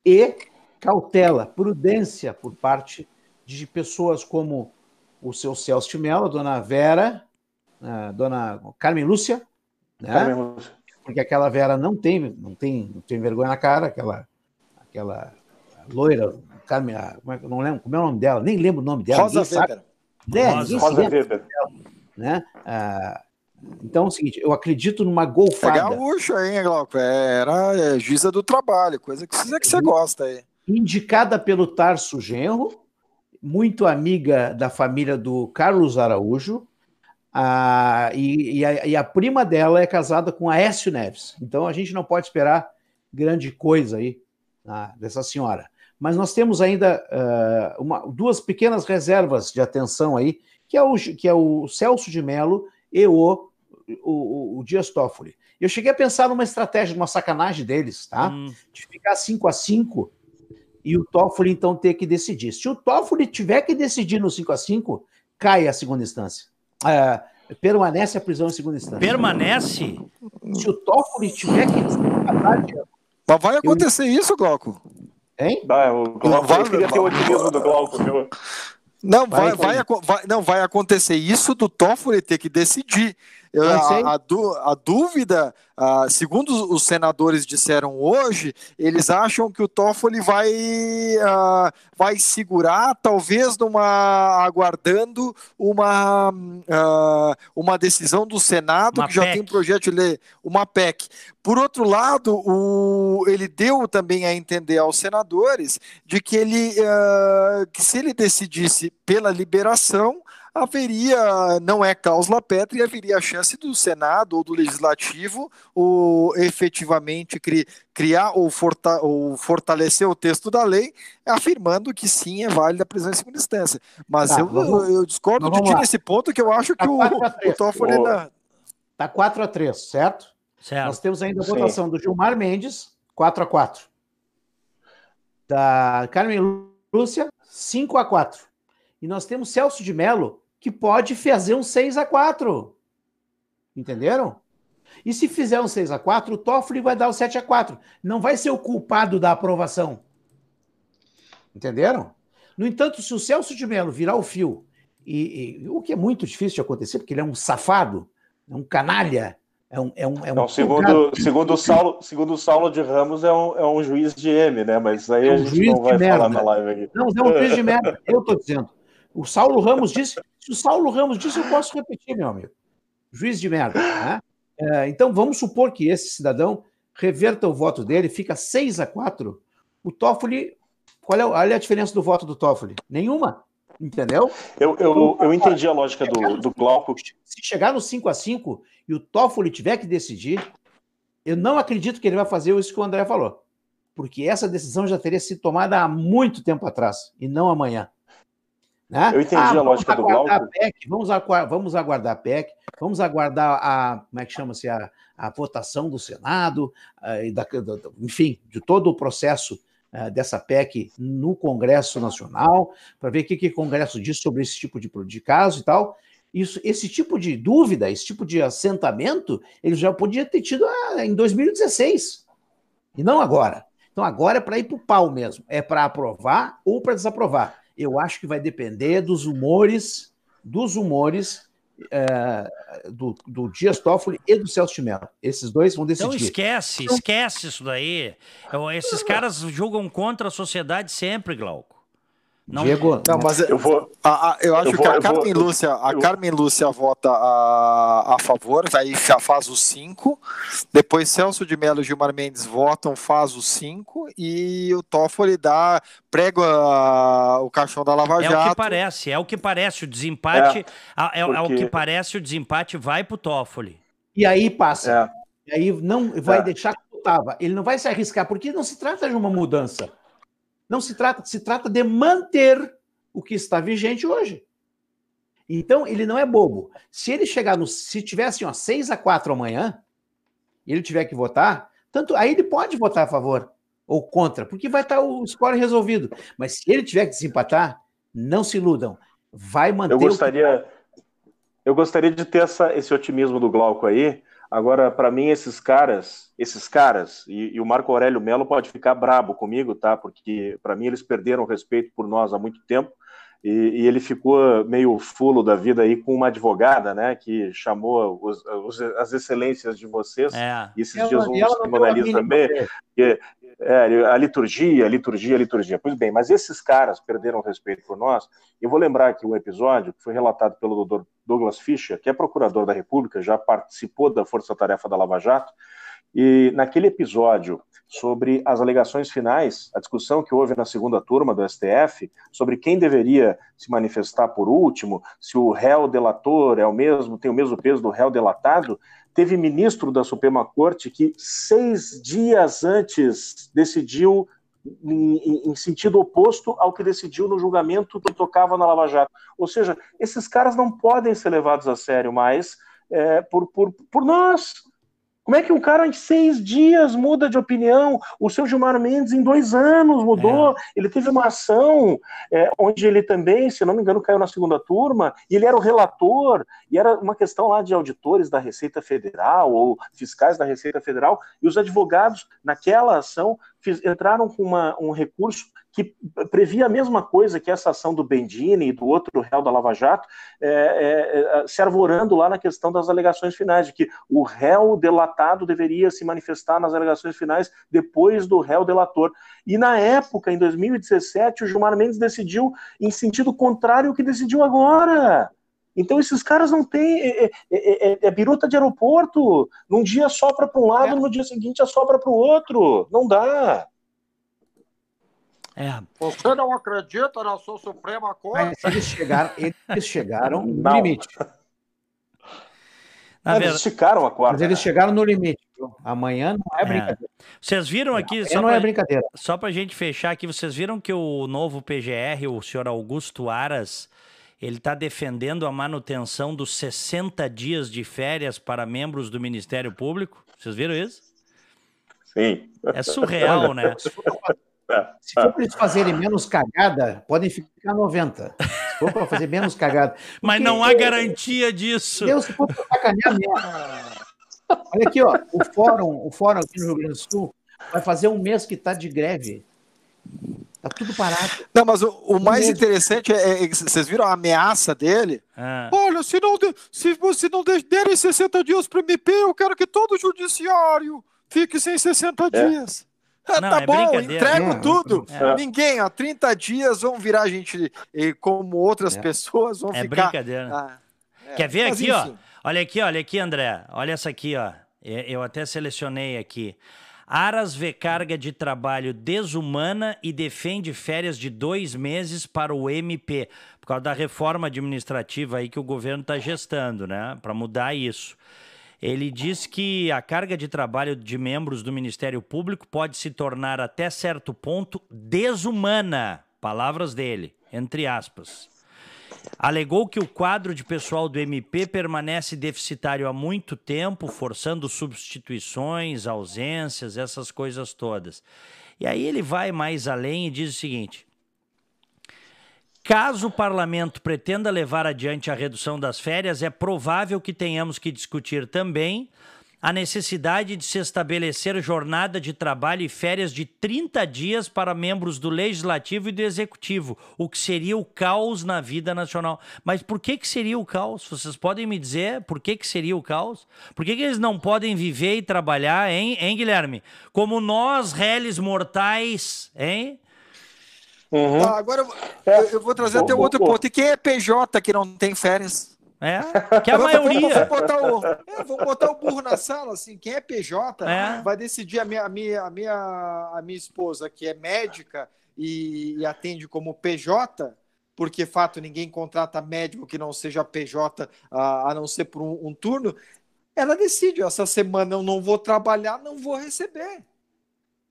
e cautela, prudência por parte de pessoas como o seu Celso Mello, a dona Vera, a dona Carmen Lúcia, né? Carmen Lúcia. Porque aquela Vera não tem, não tem, não tem vergonha na cara, aquela aquela loira, Carmen, como é, não lembro como é o nome dela, nem lembro o nome dela. Rosa Weber. É, Rosa, Rosa Weber. Né? Ah, então é o seguinte, eu acredito numa golfada. É gaúcho, hein, Glauco? É, era é, juíza do trabalho, coisa que, que você gosta aí. Indicada pelo Tarso Genro, muito amiga da família do Carlos Araújo, a, e, e, a, e, a, prima dela é casada com Aécio Neves. Então a gente não pode esperar grande coisa aí ah, dessa senhora. Mas nós temos ainda uh, uma, duas pequenas reservas de atenção aí, que é o, que é o Celso de Mello e o o, o, Dias Toffoli. Eu cheguei a pensar numa estratégia, numa sacanagem deles, tá? Hum. De ficar 5 a 5 e o Toffoli então ter que decidir. Se o Toffoli tiver que decidir no 5 a 5 cai a segunda instância. É, permanece a prisão em segunda instância. Permanece? Se o Toffoli tiver que decidir, Mas vai acontecer eu... isso, Glauco? Hein? Vai, o Glauco vai, queria ter o otimismo do Glauco, viu? Não, vai, vai, vai, não, vai acontecer isso do Toffoli ter que decidir. Eu, a, a, a, dúvida, uh, segundo os senadores disseram hoje, eles acham que o Toffoli vai, uh, vai segurar, talvez numa aguardando uma, uh, uma decisão do Senado, uma que PEC. já tem um projeto de lei, uma PEC. Por outro lado, o, ele deu também a entender aos senadores de que ele que se ele decidisse pela liberação, haveria, não é cláusula pétrea, haveria a chance do Senado ou do Legislativo ou efetivamente cri, criar ou, forta, ou, fortalecer o texto da lei, afirmando que sim, é válida a prisão em segunda instância. Mas tá, eu, vamos, eu, discordo de ti nesse ponto que eu acho que tá o, o Toffoli... Está 4 a 3, certo? Certo. Nós temos ainda a votação do Gilmar Mendes, 4 a 4 Da Carmen Lúcia, 5 a 4 E nós temos Celso de Mello, que pode fazer um 6 a 4 Entenderam? E se fizer um 6 a 4 o Toffoli vai dar o 7 a 4 Não vai ser o culpado da aprovação. Entenderam? No entanto, se o Celso de Mello virar o fio, e, e, o que é muito difícil de acontecer, porque ele é um safado, é um canalha, é um. É um, é um Não, segundo, segundo, o Saulo, segundo o Saulo de Ramos, é um, é um juiz de M, né? Mas aí é um a gente não vai falar na live aqui. Não, é um juiz de merda, eu estou dizendo. O Saulo Ramos disse. Se o Saulo Ramos disse, eu posso repetir, meu amigo. Juiz de merda. Né? É, então, vamos supor que esse cidadão reverta o voto dele, fica 6 a 4 O Toffoli. Qual é, olha a diferença do voto do Toffoli? Nenhuma. Entendeu? Eu, eu, eu entendi a lógica do, do Glauco. Se chegar no 5 a 5 e o Toffoli tiver que decidir, eu não acredito que ele vai fazer isso que o André falou. Porque essa decisão já teria sido tomada há muito tempo atrás, e não amanhã. Né? Eu entendi ah, a lógica do Glauco. A PEC, vamos, aguardar, vamos aguardar a PEC, vamos aguardar a, como é que chama-se, a, a votação do Senado, a, eh, da, da, enfim, de todo o processo uh, dessa PEC no Congresso Nacional, para ver o que, que o Congresso diz sobre esse tipo de, de caso e tal. Isso, esse tipo de dúvida, esse tipo de assentamento, ele já podia ter tido ah, em 2016, e não agora. Então agora é para ir para o pau mesmo, é para aprovar ou para desaprovar eu acho que vai depender dos humores, dos humores é, do, do Dias Toffoli e do Celso de Mello. Esses dois vão decidir. Então esquece, esquece isso daí. Esses caras julgam contra a sociedade sempre, Glauco. Não, Diego, não, mas eu vou. A, a, eu acho eu vou, que a Carmen vou, Lúcia, a eu... Carmen Lúcia vota a, a favor, aí faz os cinco. Depois Celso de Mello e Gilmar Mendes votam, faz os cinco e o Toffoli dá prega o caixão da Lava Jato. É o que parece, é o que parece o desempate, é, é, é o que parece o desempate vai pro Toffoli. E aí passa. É. E aí não vai é. deixar como estava. Ele não vai se arriscar porque não se trata de uma mudança. Não se trata, se trata de manter o que está vigente hoje. Então, ele não é bobo. Se ele chegar no. Se tivesse assim, ó, 6 a 4 amanhã, e ele tiver que votar, tanto aí ele pode votar a favor ou contra, porque vai estar o score resolvido. Mas se ele tiver que desempatar, não se iludam. Vai manter. Eu gostaria, que... eu gostaria de ter essa, esse otimismo do Glauco aí, Agora, para mim, esses caras, esses caras, e, e, o Marco Aurélio Melo pode ficar brabo comigo, tá? Porque para mim eles perderam respeito por nós há muito tempo. E, e, ele ficou meio fulo da vida aí com uma advogada, né, que chamou os, os, as excelências de vocês. É. E esses ela, dias um psicanalista também, que, é, a liturgia, a liturgia, a liturgia. Pois bem, mas esses caras perderam respeito por nós. Eu vou lembrar aqui um episódio que foi relatado pelo doutor Douglas Fischer, que é procurador da República, já participou da Força Tarefa da Lava Jato, e naquele episódio sobre as alegações finais, a discussão que houve na segunda turma do STF, sobre quem deveria se manifestar por último, se o réu delator é o mesmo, tem o mesmo peso do réu delatado, Teve ministro da Suprema Corte que seis dias antes decidiu em, em, sentido oposto ao que decidiu no julgamento que tocava na Lava Jato. Ou seja, esses caras não podem ser levados a sério mais é, por, por, por nós, como é que um cara em seis dias muda de opinião? O seu Gilmar Mendes em dois anos mudou. É. Ele teve uma ação é, onde ele também, se não me engano, caiu na segunda turma, e ele era o relator, e era uma questão lá de auditores da Receita Federal ou fiscais da Receita Federal, e os advogados, naquela ação, fiz, entraram com uma, um recurso que previa a mesma coisa que essa ação do Bendini e do outro réu da Lava Jato, é, é, é, se arvorando lá na questão das alegações finais, de que o réu delatado deveria se manifestar nas alegações finais depois do réu delator. E na época, em 2017, o Gilmar Mendes decidiu em sentido contrário ao que decidiu agora. Então esses caras não têm. É, é, é, é, é biruta de aeroporto. Num dia sopra para um lado, no dia seguinte assopra para o outro. Não dá. É. Você não acredita na sua Suprema Corte? Mas eles chegaram, eles chegaram no limite. Na eles esticaram a quarta. Mas eles chegaram no limite. Amanhã não é, é. brincadeira. Vocês viram aqui. Só não pra, é brincadeira. Só para a gente fechar aqui, vocês viram que o novo PGR, o senhor Augusto Aras, ele está defendendo a manutenção dos 60 dias de férias para membros do Ministério Público. Vocês viram isso? Sim. É surreal, né? Se for para eles fazerem menos cagada, podem ficar 90. for para fazer menos cagada. Mas não há garantia disso. Deus, se for para sacanear mesmo. Olha aqui, ó, o fórum, o fórum aqui no Rio Grande do Sul vai fazer um mês que está de greve. Tá tudo parado. Não, mas o, o mais mesmo. interessante é, é, vocês viram a ameaça dele? Ah. Olha, se não de, se você não derem 60 dias para o MP, eu quero que todo o judiciário fique sem 60 é. dias. Não, tá é bom, entrego é, tudo. É. Ninguém, ó, 30 dias vão virar gente como outras é. pessoas, vão é ficar. Brincadeira. Ah, Quer ver aqui, enfim. ó? Olha aqui, olha aqui, André. Olha essa aqui, ó. Eu até selecionei aqui. Aras vê carga de trabalho desumana e defende férias de dois meses para o MP, por causa da reforma administrativa aí que o governo está gestando, né? Para mudar isso. Ele diz que a carga de trabalho de membros do Ministério Público pode se tornar até certo ponto desumana. Palavras dele, entre aspas. Alegou que o quadro de pessoal do MP permanece deficitário há muito tempo, forçando substituições, ausências, essas coisas todas. E aí ele vai mais além e diz o seguinte: Caso o parlamento pretenda levar adiante a redução das férias, é provável que tenhamos que discutir também a necessidade de se estabelecer jornada de trabalho e férias de 30 dias para membros do Legislativo e do Executivo, o que seria o caos na vida nacional. Mas por que, que seria o caos? Vocês podem me dizer por que, que seria o caos? Por que, que eles não podem viver e trabalhar, hein, hein Guilherme? Como nós, réis mortais, hein? Uhum. Ah, agora eu, eu, vou trazer até outro ponto. E quem é PJ que não tem férias? É, que é a maioria. Vou botar, o, é, vou botar o burro na sala, assim, quem é PJ é. vai decidir a minha, a, minha, a, minha, a minha esposa, que é médica e, e atende como PJ, porque fato ninguém contrata médico que não seja PJ, a, a não ser por um, um turno, ela decide, essa semana eu não vou trabalhar, não vou receber.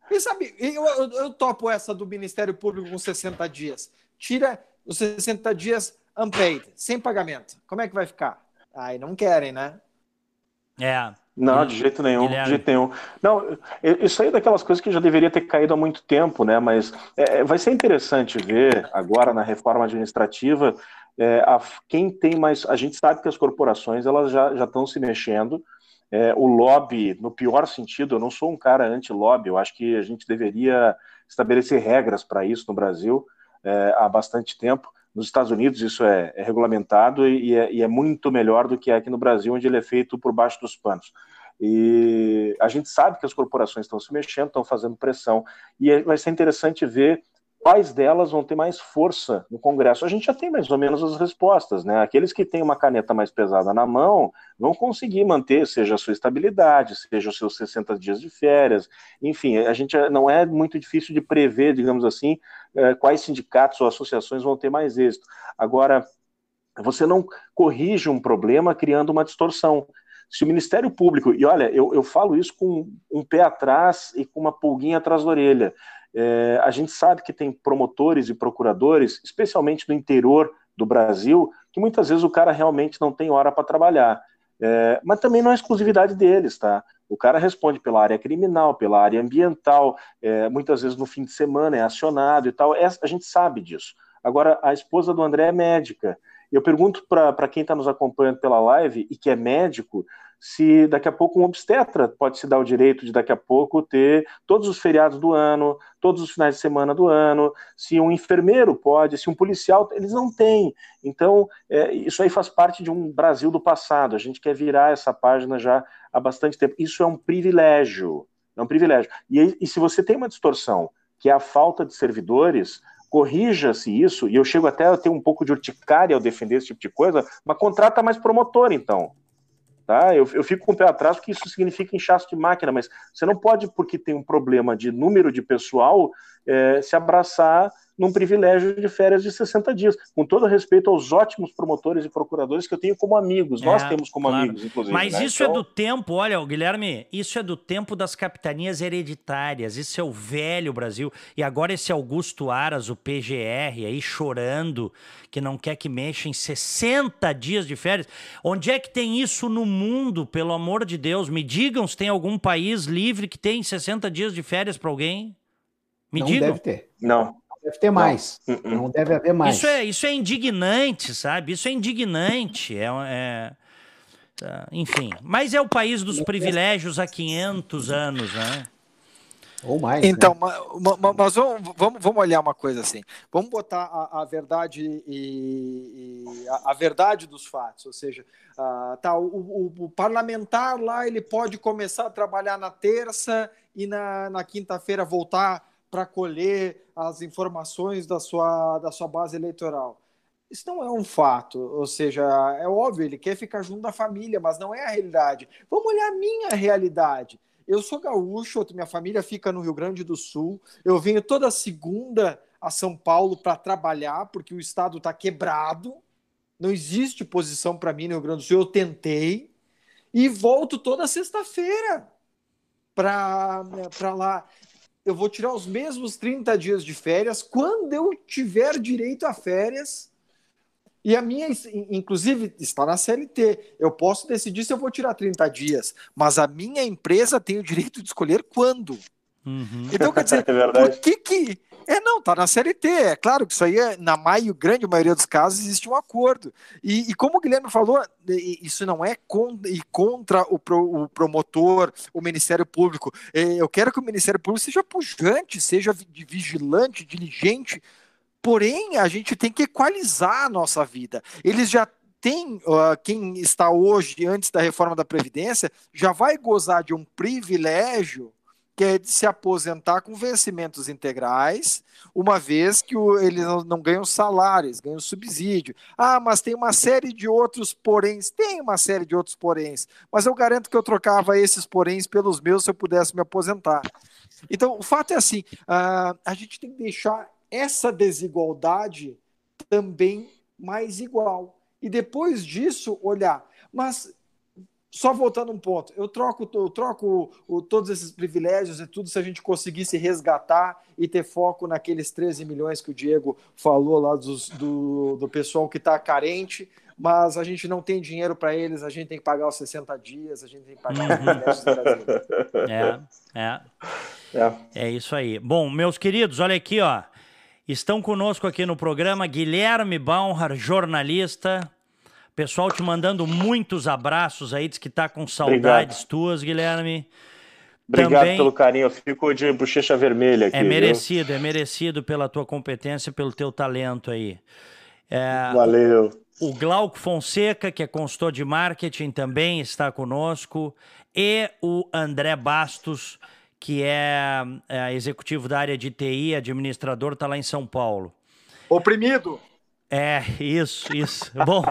E sabe, eu, eu, eu topo essa do Ministério Público com 60 dias. Tira os 60 dias unpaid, sem pagamento. Como é que vai ficar? Aí não querem, né? É. Não, de jeito nenhum, Guilherme. de jeito nenhum. Não, isso aí é daquelas coisas que já deveria ter caído há muito tempo, né? Mas é, vai ser interessante ver agora na reforma administrativa é, a, quem tem mais. A gente sabe que as corporações elas já, já estão se mexendo. É, o lobby, no pior sentido, eu não sou um cara anti-lobby, eu acho que a gente deveria estabelecer regras para isso no Brasil é, há bastante tempo. Nos Estados Unidos isso é, é regulamentado e, é, e, é, muito melhor do que é aqui no Brasil, onde ele é feito por baixo dos panos. E a gente sabe que as corporações estão se mexendo, estão fazendo pressão, e é, vai ser interessante ver quais delas vão ter mais força no Congresso. A gente já tem mais ou menos as respostas, né? Aqueles que têm uma caneta mais pesada na mão vão conseguir manter, seja a sua estabilidade, seja os seus 60 dias de férias, enfim, a gente não é muito difícil de prever, digamos assim, eh, quais sindicatos ou associações vão ter mais êxito. Agora, você não corrige um problema criando uma distorção. Se o Ministério Público, e olha, eu, eu falo isso com um pé atrás e com uma pulguinha atrás da orelha, é, a gente sabe que tem promotores e procuradores, especialmente no interior do Brasil, que muitas vezes o cara realmente não tem hora para trabalhar. É, mas também não é exclusividade deles, tá? O cara responde pela área criminal, pela área ambiental, é, muitas vezes no fim de semana é acionado e tal. É, a gente sabe disso. Agora, a esposa do André é médica. Eu pergunto para quem está nos acompanhando pela live e que é médico, se daqui a pouco um obstetra pode se dar o direito de daqui a pouco ter todos os feriados do ano, todos os finais de semana do ano, se um enfermeiro pode, se um policial, eles não têm. Então, é, isso aí faz parte de um Brasil do passado. A gente quer virar essa página já há bastante tempo. Isso é um privilégio. É um privilégio. E, e se você tem uma distorção, que é a falta de servidores, corrija-se isso, e eu chego até a ter um pouco de urticária ao defender esse tipo de coisa, mas contrata mais promotor, então. Tá? Eu, eu fico com o pé atrás porque isso significa inchaço de máquina, mas você não pode, porque tem um problema de número de pessoal, é, se abraçar num privilégio de férias de 60 dias, com todo respeito aos ótimos promotores e procuradores que eu tenho como amigos, nós é, temos como claro. amigos, inclusive. Mas né? isso é então... é do tempo, olha, Guilherme, isso é do tempo das capitanias hereditárias, isso é o velho Brasil, e agora esse Augusto Aras, o PGR, aí chorando, que não quer que mexa em 60 dias de férias. Onde é que tem isso no mundo, pelo amor de Deus? Me digam se tem algum país livre que tem 60 dias de férias para alguém. Me não digam. deve ter. Não. Deve ter mais. Não. Uh-uh. não deve haver mais. Isso é, isso é indignante, sabe? Isso é indignante. É, é, tá, enfim. Mas é o país dos privilégios há 500 anos, né? Ou mais. Então, né? mas, mas vamos, vamos, vamos, olhar uma coisa assim. Vamos botar a, a verdade e, e a, a, verdade dos fatos. Ou seja, uh, tá, o, o, o, parlamentar lá ele pode começar a trabalhar na terça e na, na quinta-feira voltar para colher as informações da sua, da sua base eleitoral. Isso não é um fato, ou seja, é óbvio, ele quer ficar junto da família, mas não é a realidade. Vamos olhar a minha realidade. Eu sou gaúcho, minha família fica no Rio Grande do Sul. Eu venho toda segunda a São Paulo para trabalhar, porque o estado está quebrado. Não existe posição para mim no Rio Grande do Sul. Eu tentei e volto toda sexta-feira para lá. Eu vou tirar os mesmos 30 dias de férias quando eu tiver direito a férias e a minha, inclusive, está na CLT. Eu posso decidir se eu vou tirar 30 dias, mas a minha empresa tem o direito de escolher quando. Uhum. Então, quer dizer, é por que que. É, não, tá na CLT. É claro que isso aí, é, na maio, grande maioria dos casos, existe um acordo. E, e como o Guilherme falou, isso não é con e contra o, pro, o, promotor, o Ministério Público. É, eu quero que o Ministério Público seja pujante, seja vigilante, diligente, Porém, a gente tem que equalizar a nossa vida. Eles já têm, uh, quem está hoje, antes da reforma da Previdência, já vai gozar de um privilégio que é de se aposentar com vencimentos integrais, uma vez que o, eles não, não, ganham salários, ganham subsídio. Ah, mas tem uma série de outros poréns. Tem uma série de outros poréns, mas eu garanto que eu trocava esses poréns pelos meus se eu pudesse me aposentar. Então, o fato é assim, uh, a gente tem que deixar essa desigualdade também mais igual. E depois disso, olhar. Mas, só voltando um ponto, eu troco, eu troco o, todos esses privilégios e tudo se a gente conseguisse resgatar e ter foco naqueles 13 milhões que o Diego falou lá dos, do, do pessoal que está carente, mas a gente não tem dinheiro para eles, a gente tem que pagar os 60 dias, a gente tem que pagar os privilégios do Brasil. É, é. É. é isso aí. Bom, meus queridos, olha aqui, ó. Estão conosco aqui no programa Guilherme Baumhar, jornalista. Pessoal te mandando muitos abraços aí, diz que tá com saudades Obrigado. tuas, Guilherme. Obrigado Também pelo carinho, eu fico de bochecha vermelha aqui. É merecido, viu? é merecido pela tua competência, pelo teu talento aí. É, Valeu. O Glauco Fonseca, que é consultor de marketing, também está conosco. E o André Bastos, que é, é executivo da área de TI, administrador, está lá em São Paulo. Oprimido. É, isso, isso. Bom.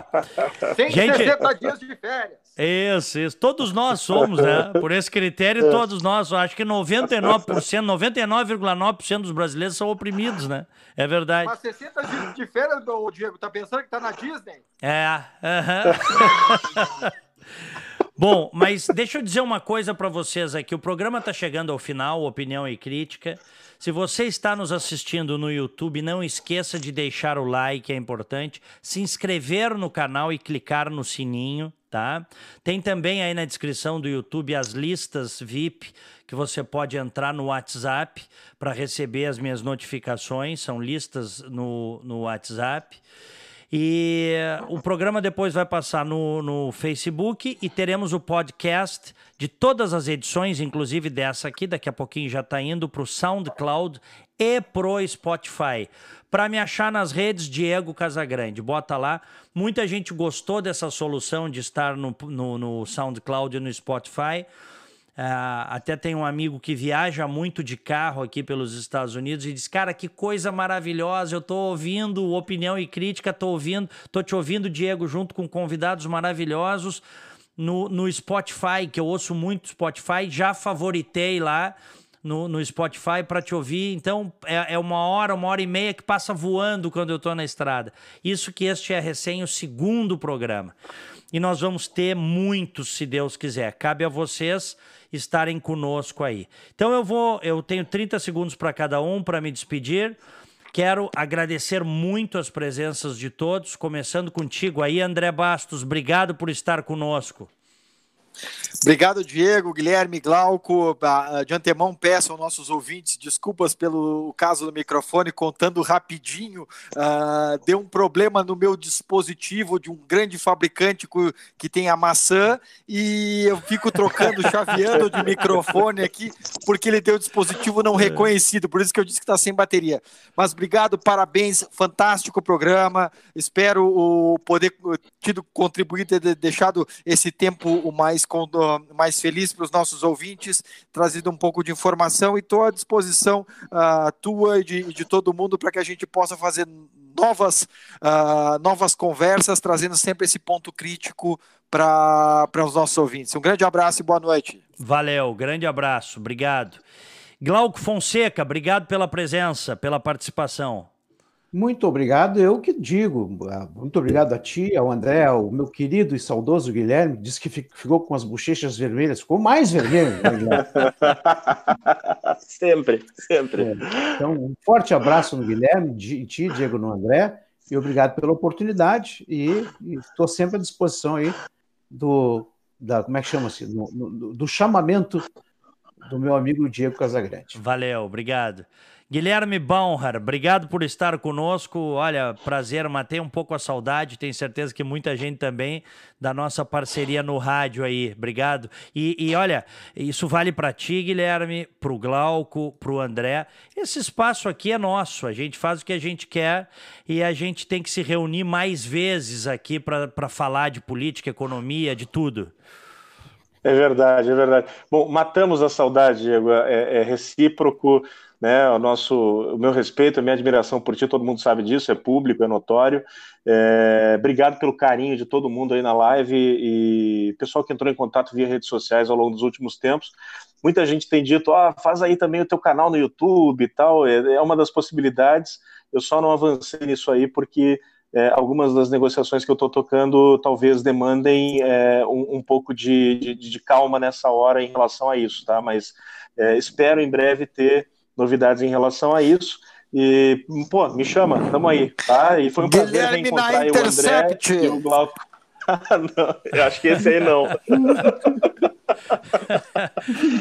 Tem gente... 60 dias de férias. Isso, isso. Todos nós somos, né? Por esse critério, é. todos nós. Acho que 99%, 99,9% dos brasileiros são oprimidos, né? É verdade. Mas 60 dias de férias, Diego, tá pensando que tá na Disney? É. Uh -huh. Bom, mas deixa eu dizer uma coisa para vocês aqui. O programa está chegando ao final, opinião e crítica. Se você está nos assistindo no YouTube, não esqueça de deixar o like, é importante. Se inscrever no canal e clicar no sininho, tá? Tem também aí na descrição do YouTube as listas VIP que você pode entrar no WhatsApp para receber as minhas notificações. São listas no, no WhatsApp. E o programa depois vai passar no, no Facebook e teremos o podcast de todas as edições, inclusive dessa aqui, daqui a pouquinho já está indo para o SoundCloud e pro Spotify. Para me achar nas redes, Diego Casagrande, bota lá. Muita gente gostou dessa solução de estar no, no, no SoundCloud e no Spotify. Uh, até tem um amigo que viaja muito de carro aqui pelos Estados Unidos e diz: Cara, que coisa maravilhosa! Eu estou ouvindo opinião e crítica, estou ouvindo, tô te ouvindo, Diego, junto com convidados maravilhosos no, no Spotify, que eu ouço muito Spotify, já favoritei lá. No, no Spotify para te ouvir. Então é, é, uma hora, uma hora e meia que passa voando quando eu estou na estrada. Isso que este é recém o segundo programa. E nós vamos ter muitos, se Deus quiser. Cabe a vocês estarem conosco aí. Então eu vou, eu tenho 30 segundos para cada um para me despedir. Quero agradecer muito as presenças de todos, começando contigo aí, André Bastos. Obrigado por estar conosco. Obrigado, Diego, Guilherme, Glauco. Ah, de antemão, peço aos nossos ouvintes desculpas pelo caso do microfone, contando rapidinho. Uh, deu um problema no meu dispositivo de um grande fabricante que tem a maçã e eu fico trocando, chaveando de microfone aqui, porque ele tem o dispositivo não reconhecido. Por isso que eu disse que está sem bateria. Mas obrigado, parabéns, fantástico programa. Espero o poder tido contribuído, ter deixado esse tempo o mais mais feliz para os nossos ouvintes, trazido um pouco de informação e estou à disposição uh, tua e de, de todo mundo para que a gente possa fazer novas, uh, novas conversas, trazendo sempre esse ponto crítico para os nossos ouvintes. Um grande abraço e boa noite. Valeu, grande abraço, obrigado. Glauco Fonseca, obrigado pela presença, pela participação. Muito obrigado, eu que digo. Ah, muito obrigado a ti, ao André, ao meu querido e saudoso Guilherme, disse que ficou com as bochechas vermelhas, ficou mais vermelho. Né, sempre, sempre. É. Então, um forte abraço no Guilherme, de ti, Diego, no André, e obrigado pela oportunidade, e estou sempre à disposição aí do, da, como é que chama-se, do, do, do chamamento do meu amigo Diego Casagrande. Valeu, obrigado. Guilherme Baumhar, obrigado por estar conosco. Olha, prazer, matei um pouco a saudade. Tenho certeza que muita gente também da nossa parceria no rádio aí. Obrigado. E, e olha, isso vale para ti, Guilherme, para o Glauco, para o André. Esse espaço aqui é nosso. A gente faz o que a gente quer e a gente tem que se reunir mais vezes aqui para falar de política, economia, de tudo. É verdade, é verdade. Bom, matamos a saudade, Diego. É, é recíproco né? O nosso, o meu respeito, a minha admiração por ti, todo mundo sabe disso, é público, é notório. É, obrigado pelo carinho de todo mundo aí na live e pessoal que entrou em contato via redes sociais ao longo dos últimos tempos. Muita gente tem dito, ah, faz aí também o teu canal no YouTube e tal. É, é uma das possibilidades. Eu só não avancei nisso aí porque é, algumas das negociações que eu estou tocando talvez demandem é, um, um, pouco de, de, de, calma nessa hora em relação a isso, tá? Mas é, espero em breve ter novidades em relação a isso. E, pô, me chama, tamo aí, tá? E foi um prazer Guilherme reencontrar o André e o Glauco. não, eu acho que esse aí não.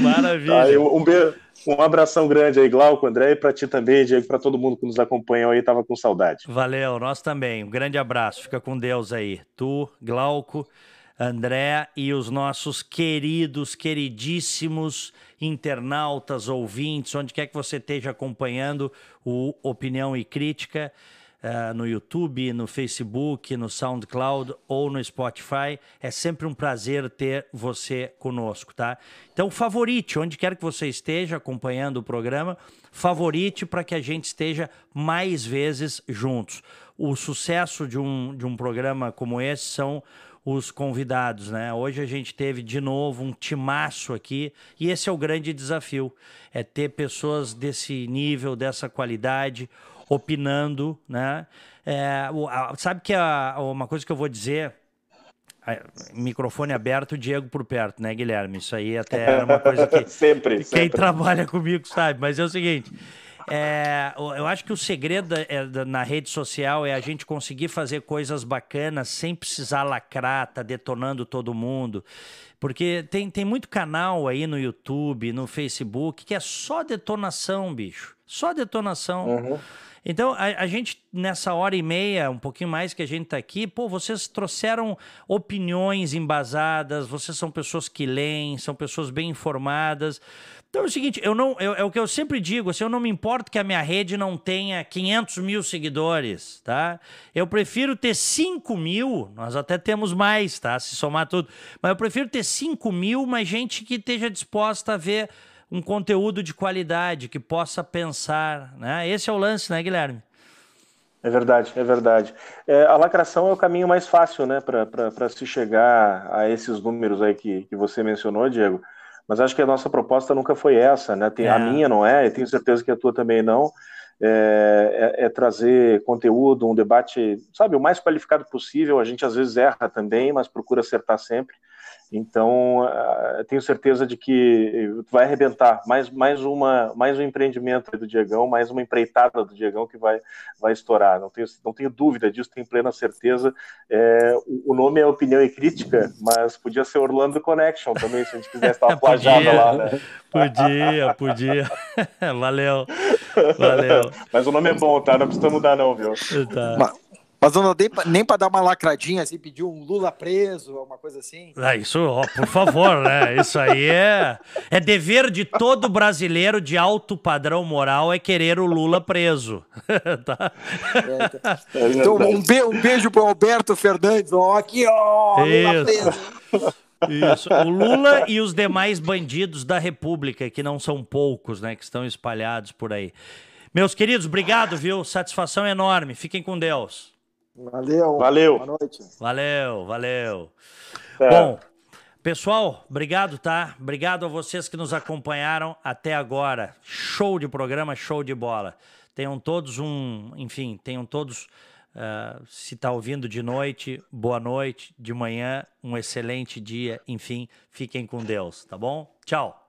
Maravilha. Aí, um, beijo, um abração grande aí, Glauco, André, e para ti também, Diego, para todo mundo que nos acompanhou aí, tava com saudade. Valeu, nós também. Um grande abraço, fica com Deus aí. Tu, Glauco, André e os nossos queridos, queridíssimos internautas, ouvintes, onde quer que você esteja acompanhando o Opinião e Crítica. Uh, no YouTube, no Facebook, no SoundCloud ou no Spotify. É sempre um prazer ter você conosco, tá? Então, favorite, onde quer que você esteja acompanhando o programa, favorite para que a gente esteja mais vezes juntos. O sucesso de um, de um programa como esse são os convidados, né? Hoje a gente teve de novo um timaço aqui e esse é o grande desafio, é ter pessoas desse nível, dessa qualidade, opinando, né? É, sabe que a, uma coisa que eu vou dizer, microfone aberto, Diego por perto, né, Guilherme? Isso aí até era uma coisa que sempre, quem sempre. trabalha comigo sabe, mas é o seguinte, é, eu acho que o segredo é, na rede social é a gente conseguir fazer coisas bacanas sem precisar lacrar, tá detonando todo mundo. Porque tem, tem muito canal aí no YouTube, no Facebook, que é só detonação, bicho. Só detonação. Uhum. Então, a, a, gente, nessa hora e meia, um pouquinho mais que a gente está aqui, pô, vocês trouxeram opiniões embasadas, vocês são pessoas que leem, são pessoas bem informadas. Então é o seguinte, eu não, eu, é o que eu sempre digo, assim, eu não me importo que a minha rede não tenha 500 mil seguidores, tá? Eu prefiro ter 5 mil, nós até temos mais, tá? Se somar tudo, mas eu prefiro ter 5 mil, mas gente que esteja disposta a ver um conteúdo de qualidade, que possa pensar, né? Esse é o lance, né, Guilherme? É verdade, é verdade. É, a lacração é o caminho mais fácil, né, para se chegar a esses números aí que, que você mencionou, Diego. Mas acho que a nossa proposta nunca foi essa, né? Tem, é. A minha não é, e tenho certeza que a tua também não. É, é, é, trazer conteúdo, um debate, sabe, o mais qualificado possível. A gente às vezes erra também, mas procura acertar sempre. Então, uh, tenho certeza de que vai arrebentar mais, mais, uma, mais um empreendimento do Diegão, mais uma empreitada do Diegão que vai, vai estourar. Não tenho, não tenho dúvida disso, tenho plena certeza. É, o, o, nome é opinião e crítica, mas podia ser Orlando Connection também, se a gente quisesse uma plajada lá. Né? Podia, podia. Valeu. Valeu. Mas o nome é bom, tá? Não precisa mudar, não, viu? Tá. Mas não dei nem para dar uma lacradinha, assim, pedir um Lula preso, alguma coisa assim. Ah, isso, ó, por favor, né? Isso aí é, é dever de todo brasileiro de alto padrão moral é querer o Lula preso. tá? É, tá. então, um, be um beijo para Alberto Fernandes, ó, aqui, ó, Lula preso. Isso. O Lula e os demais bandidos da República, que não são poucos, né? Que estão espalhados por aí. Meus queridos, obrigado, viu? Satisfação enorme. Fiquem com Deus. Valeu. Valeu. Boa noite. Valeu, valeu. É. Bom, pessoal, obrigado, tá? Obrigado a vocês que nos acompanharam até agora. Show de programa, show de bola. Tenham todos um, enfim, tenham todos, uh, se está ouvindo de noite, boa noite, de manhã, um excelente dia, enfim, fiquem com Deus, tá bom? Tchau.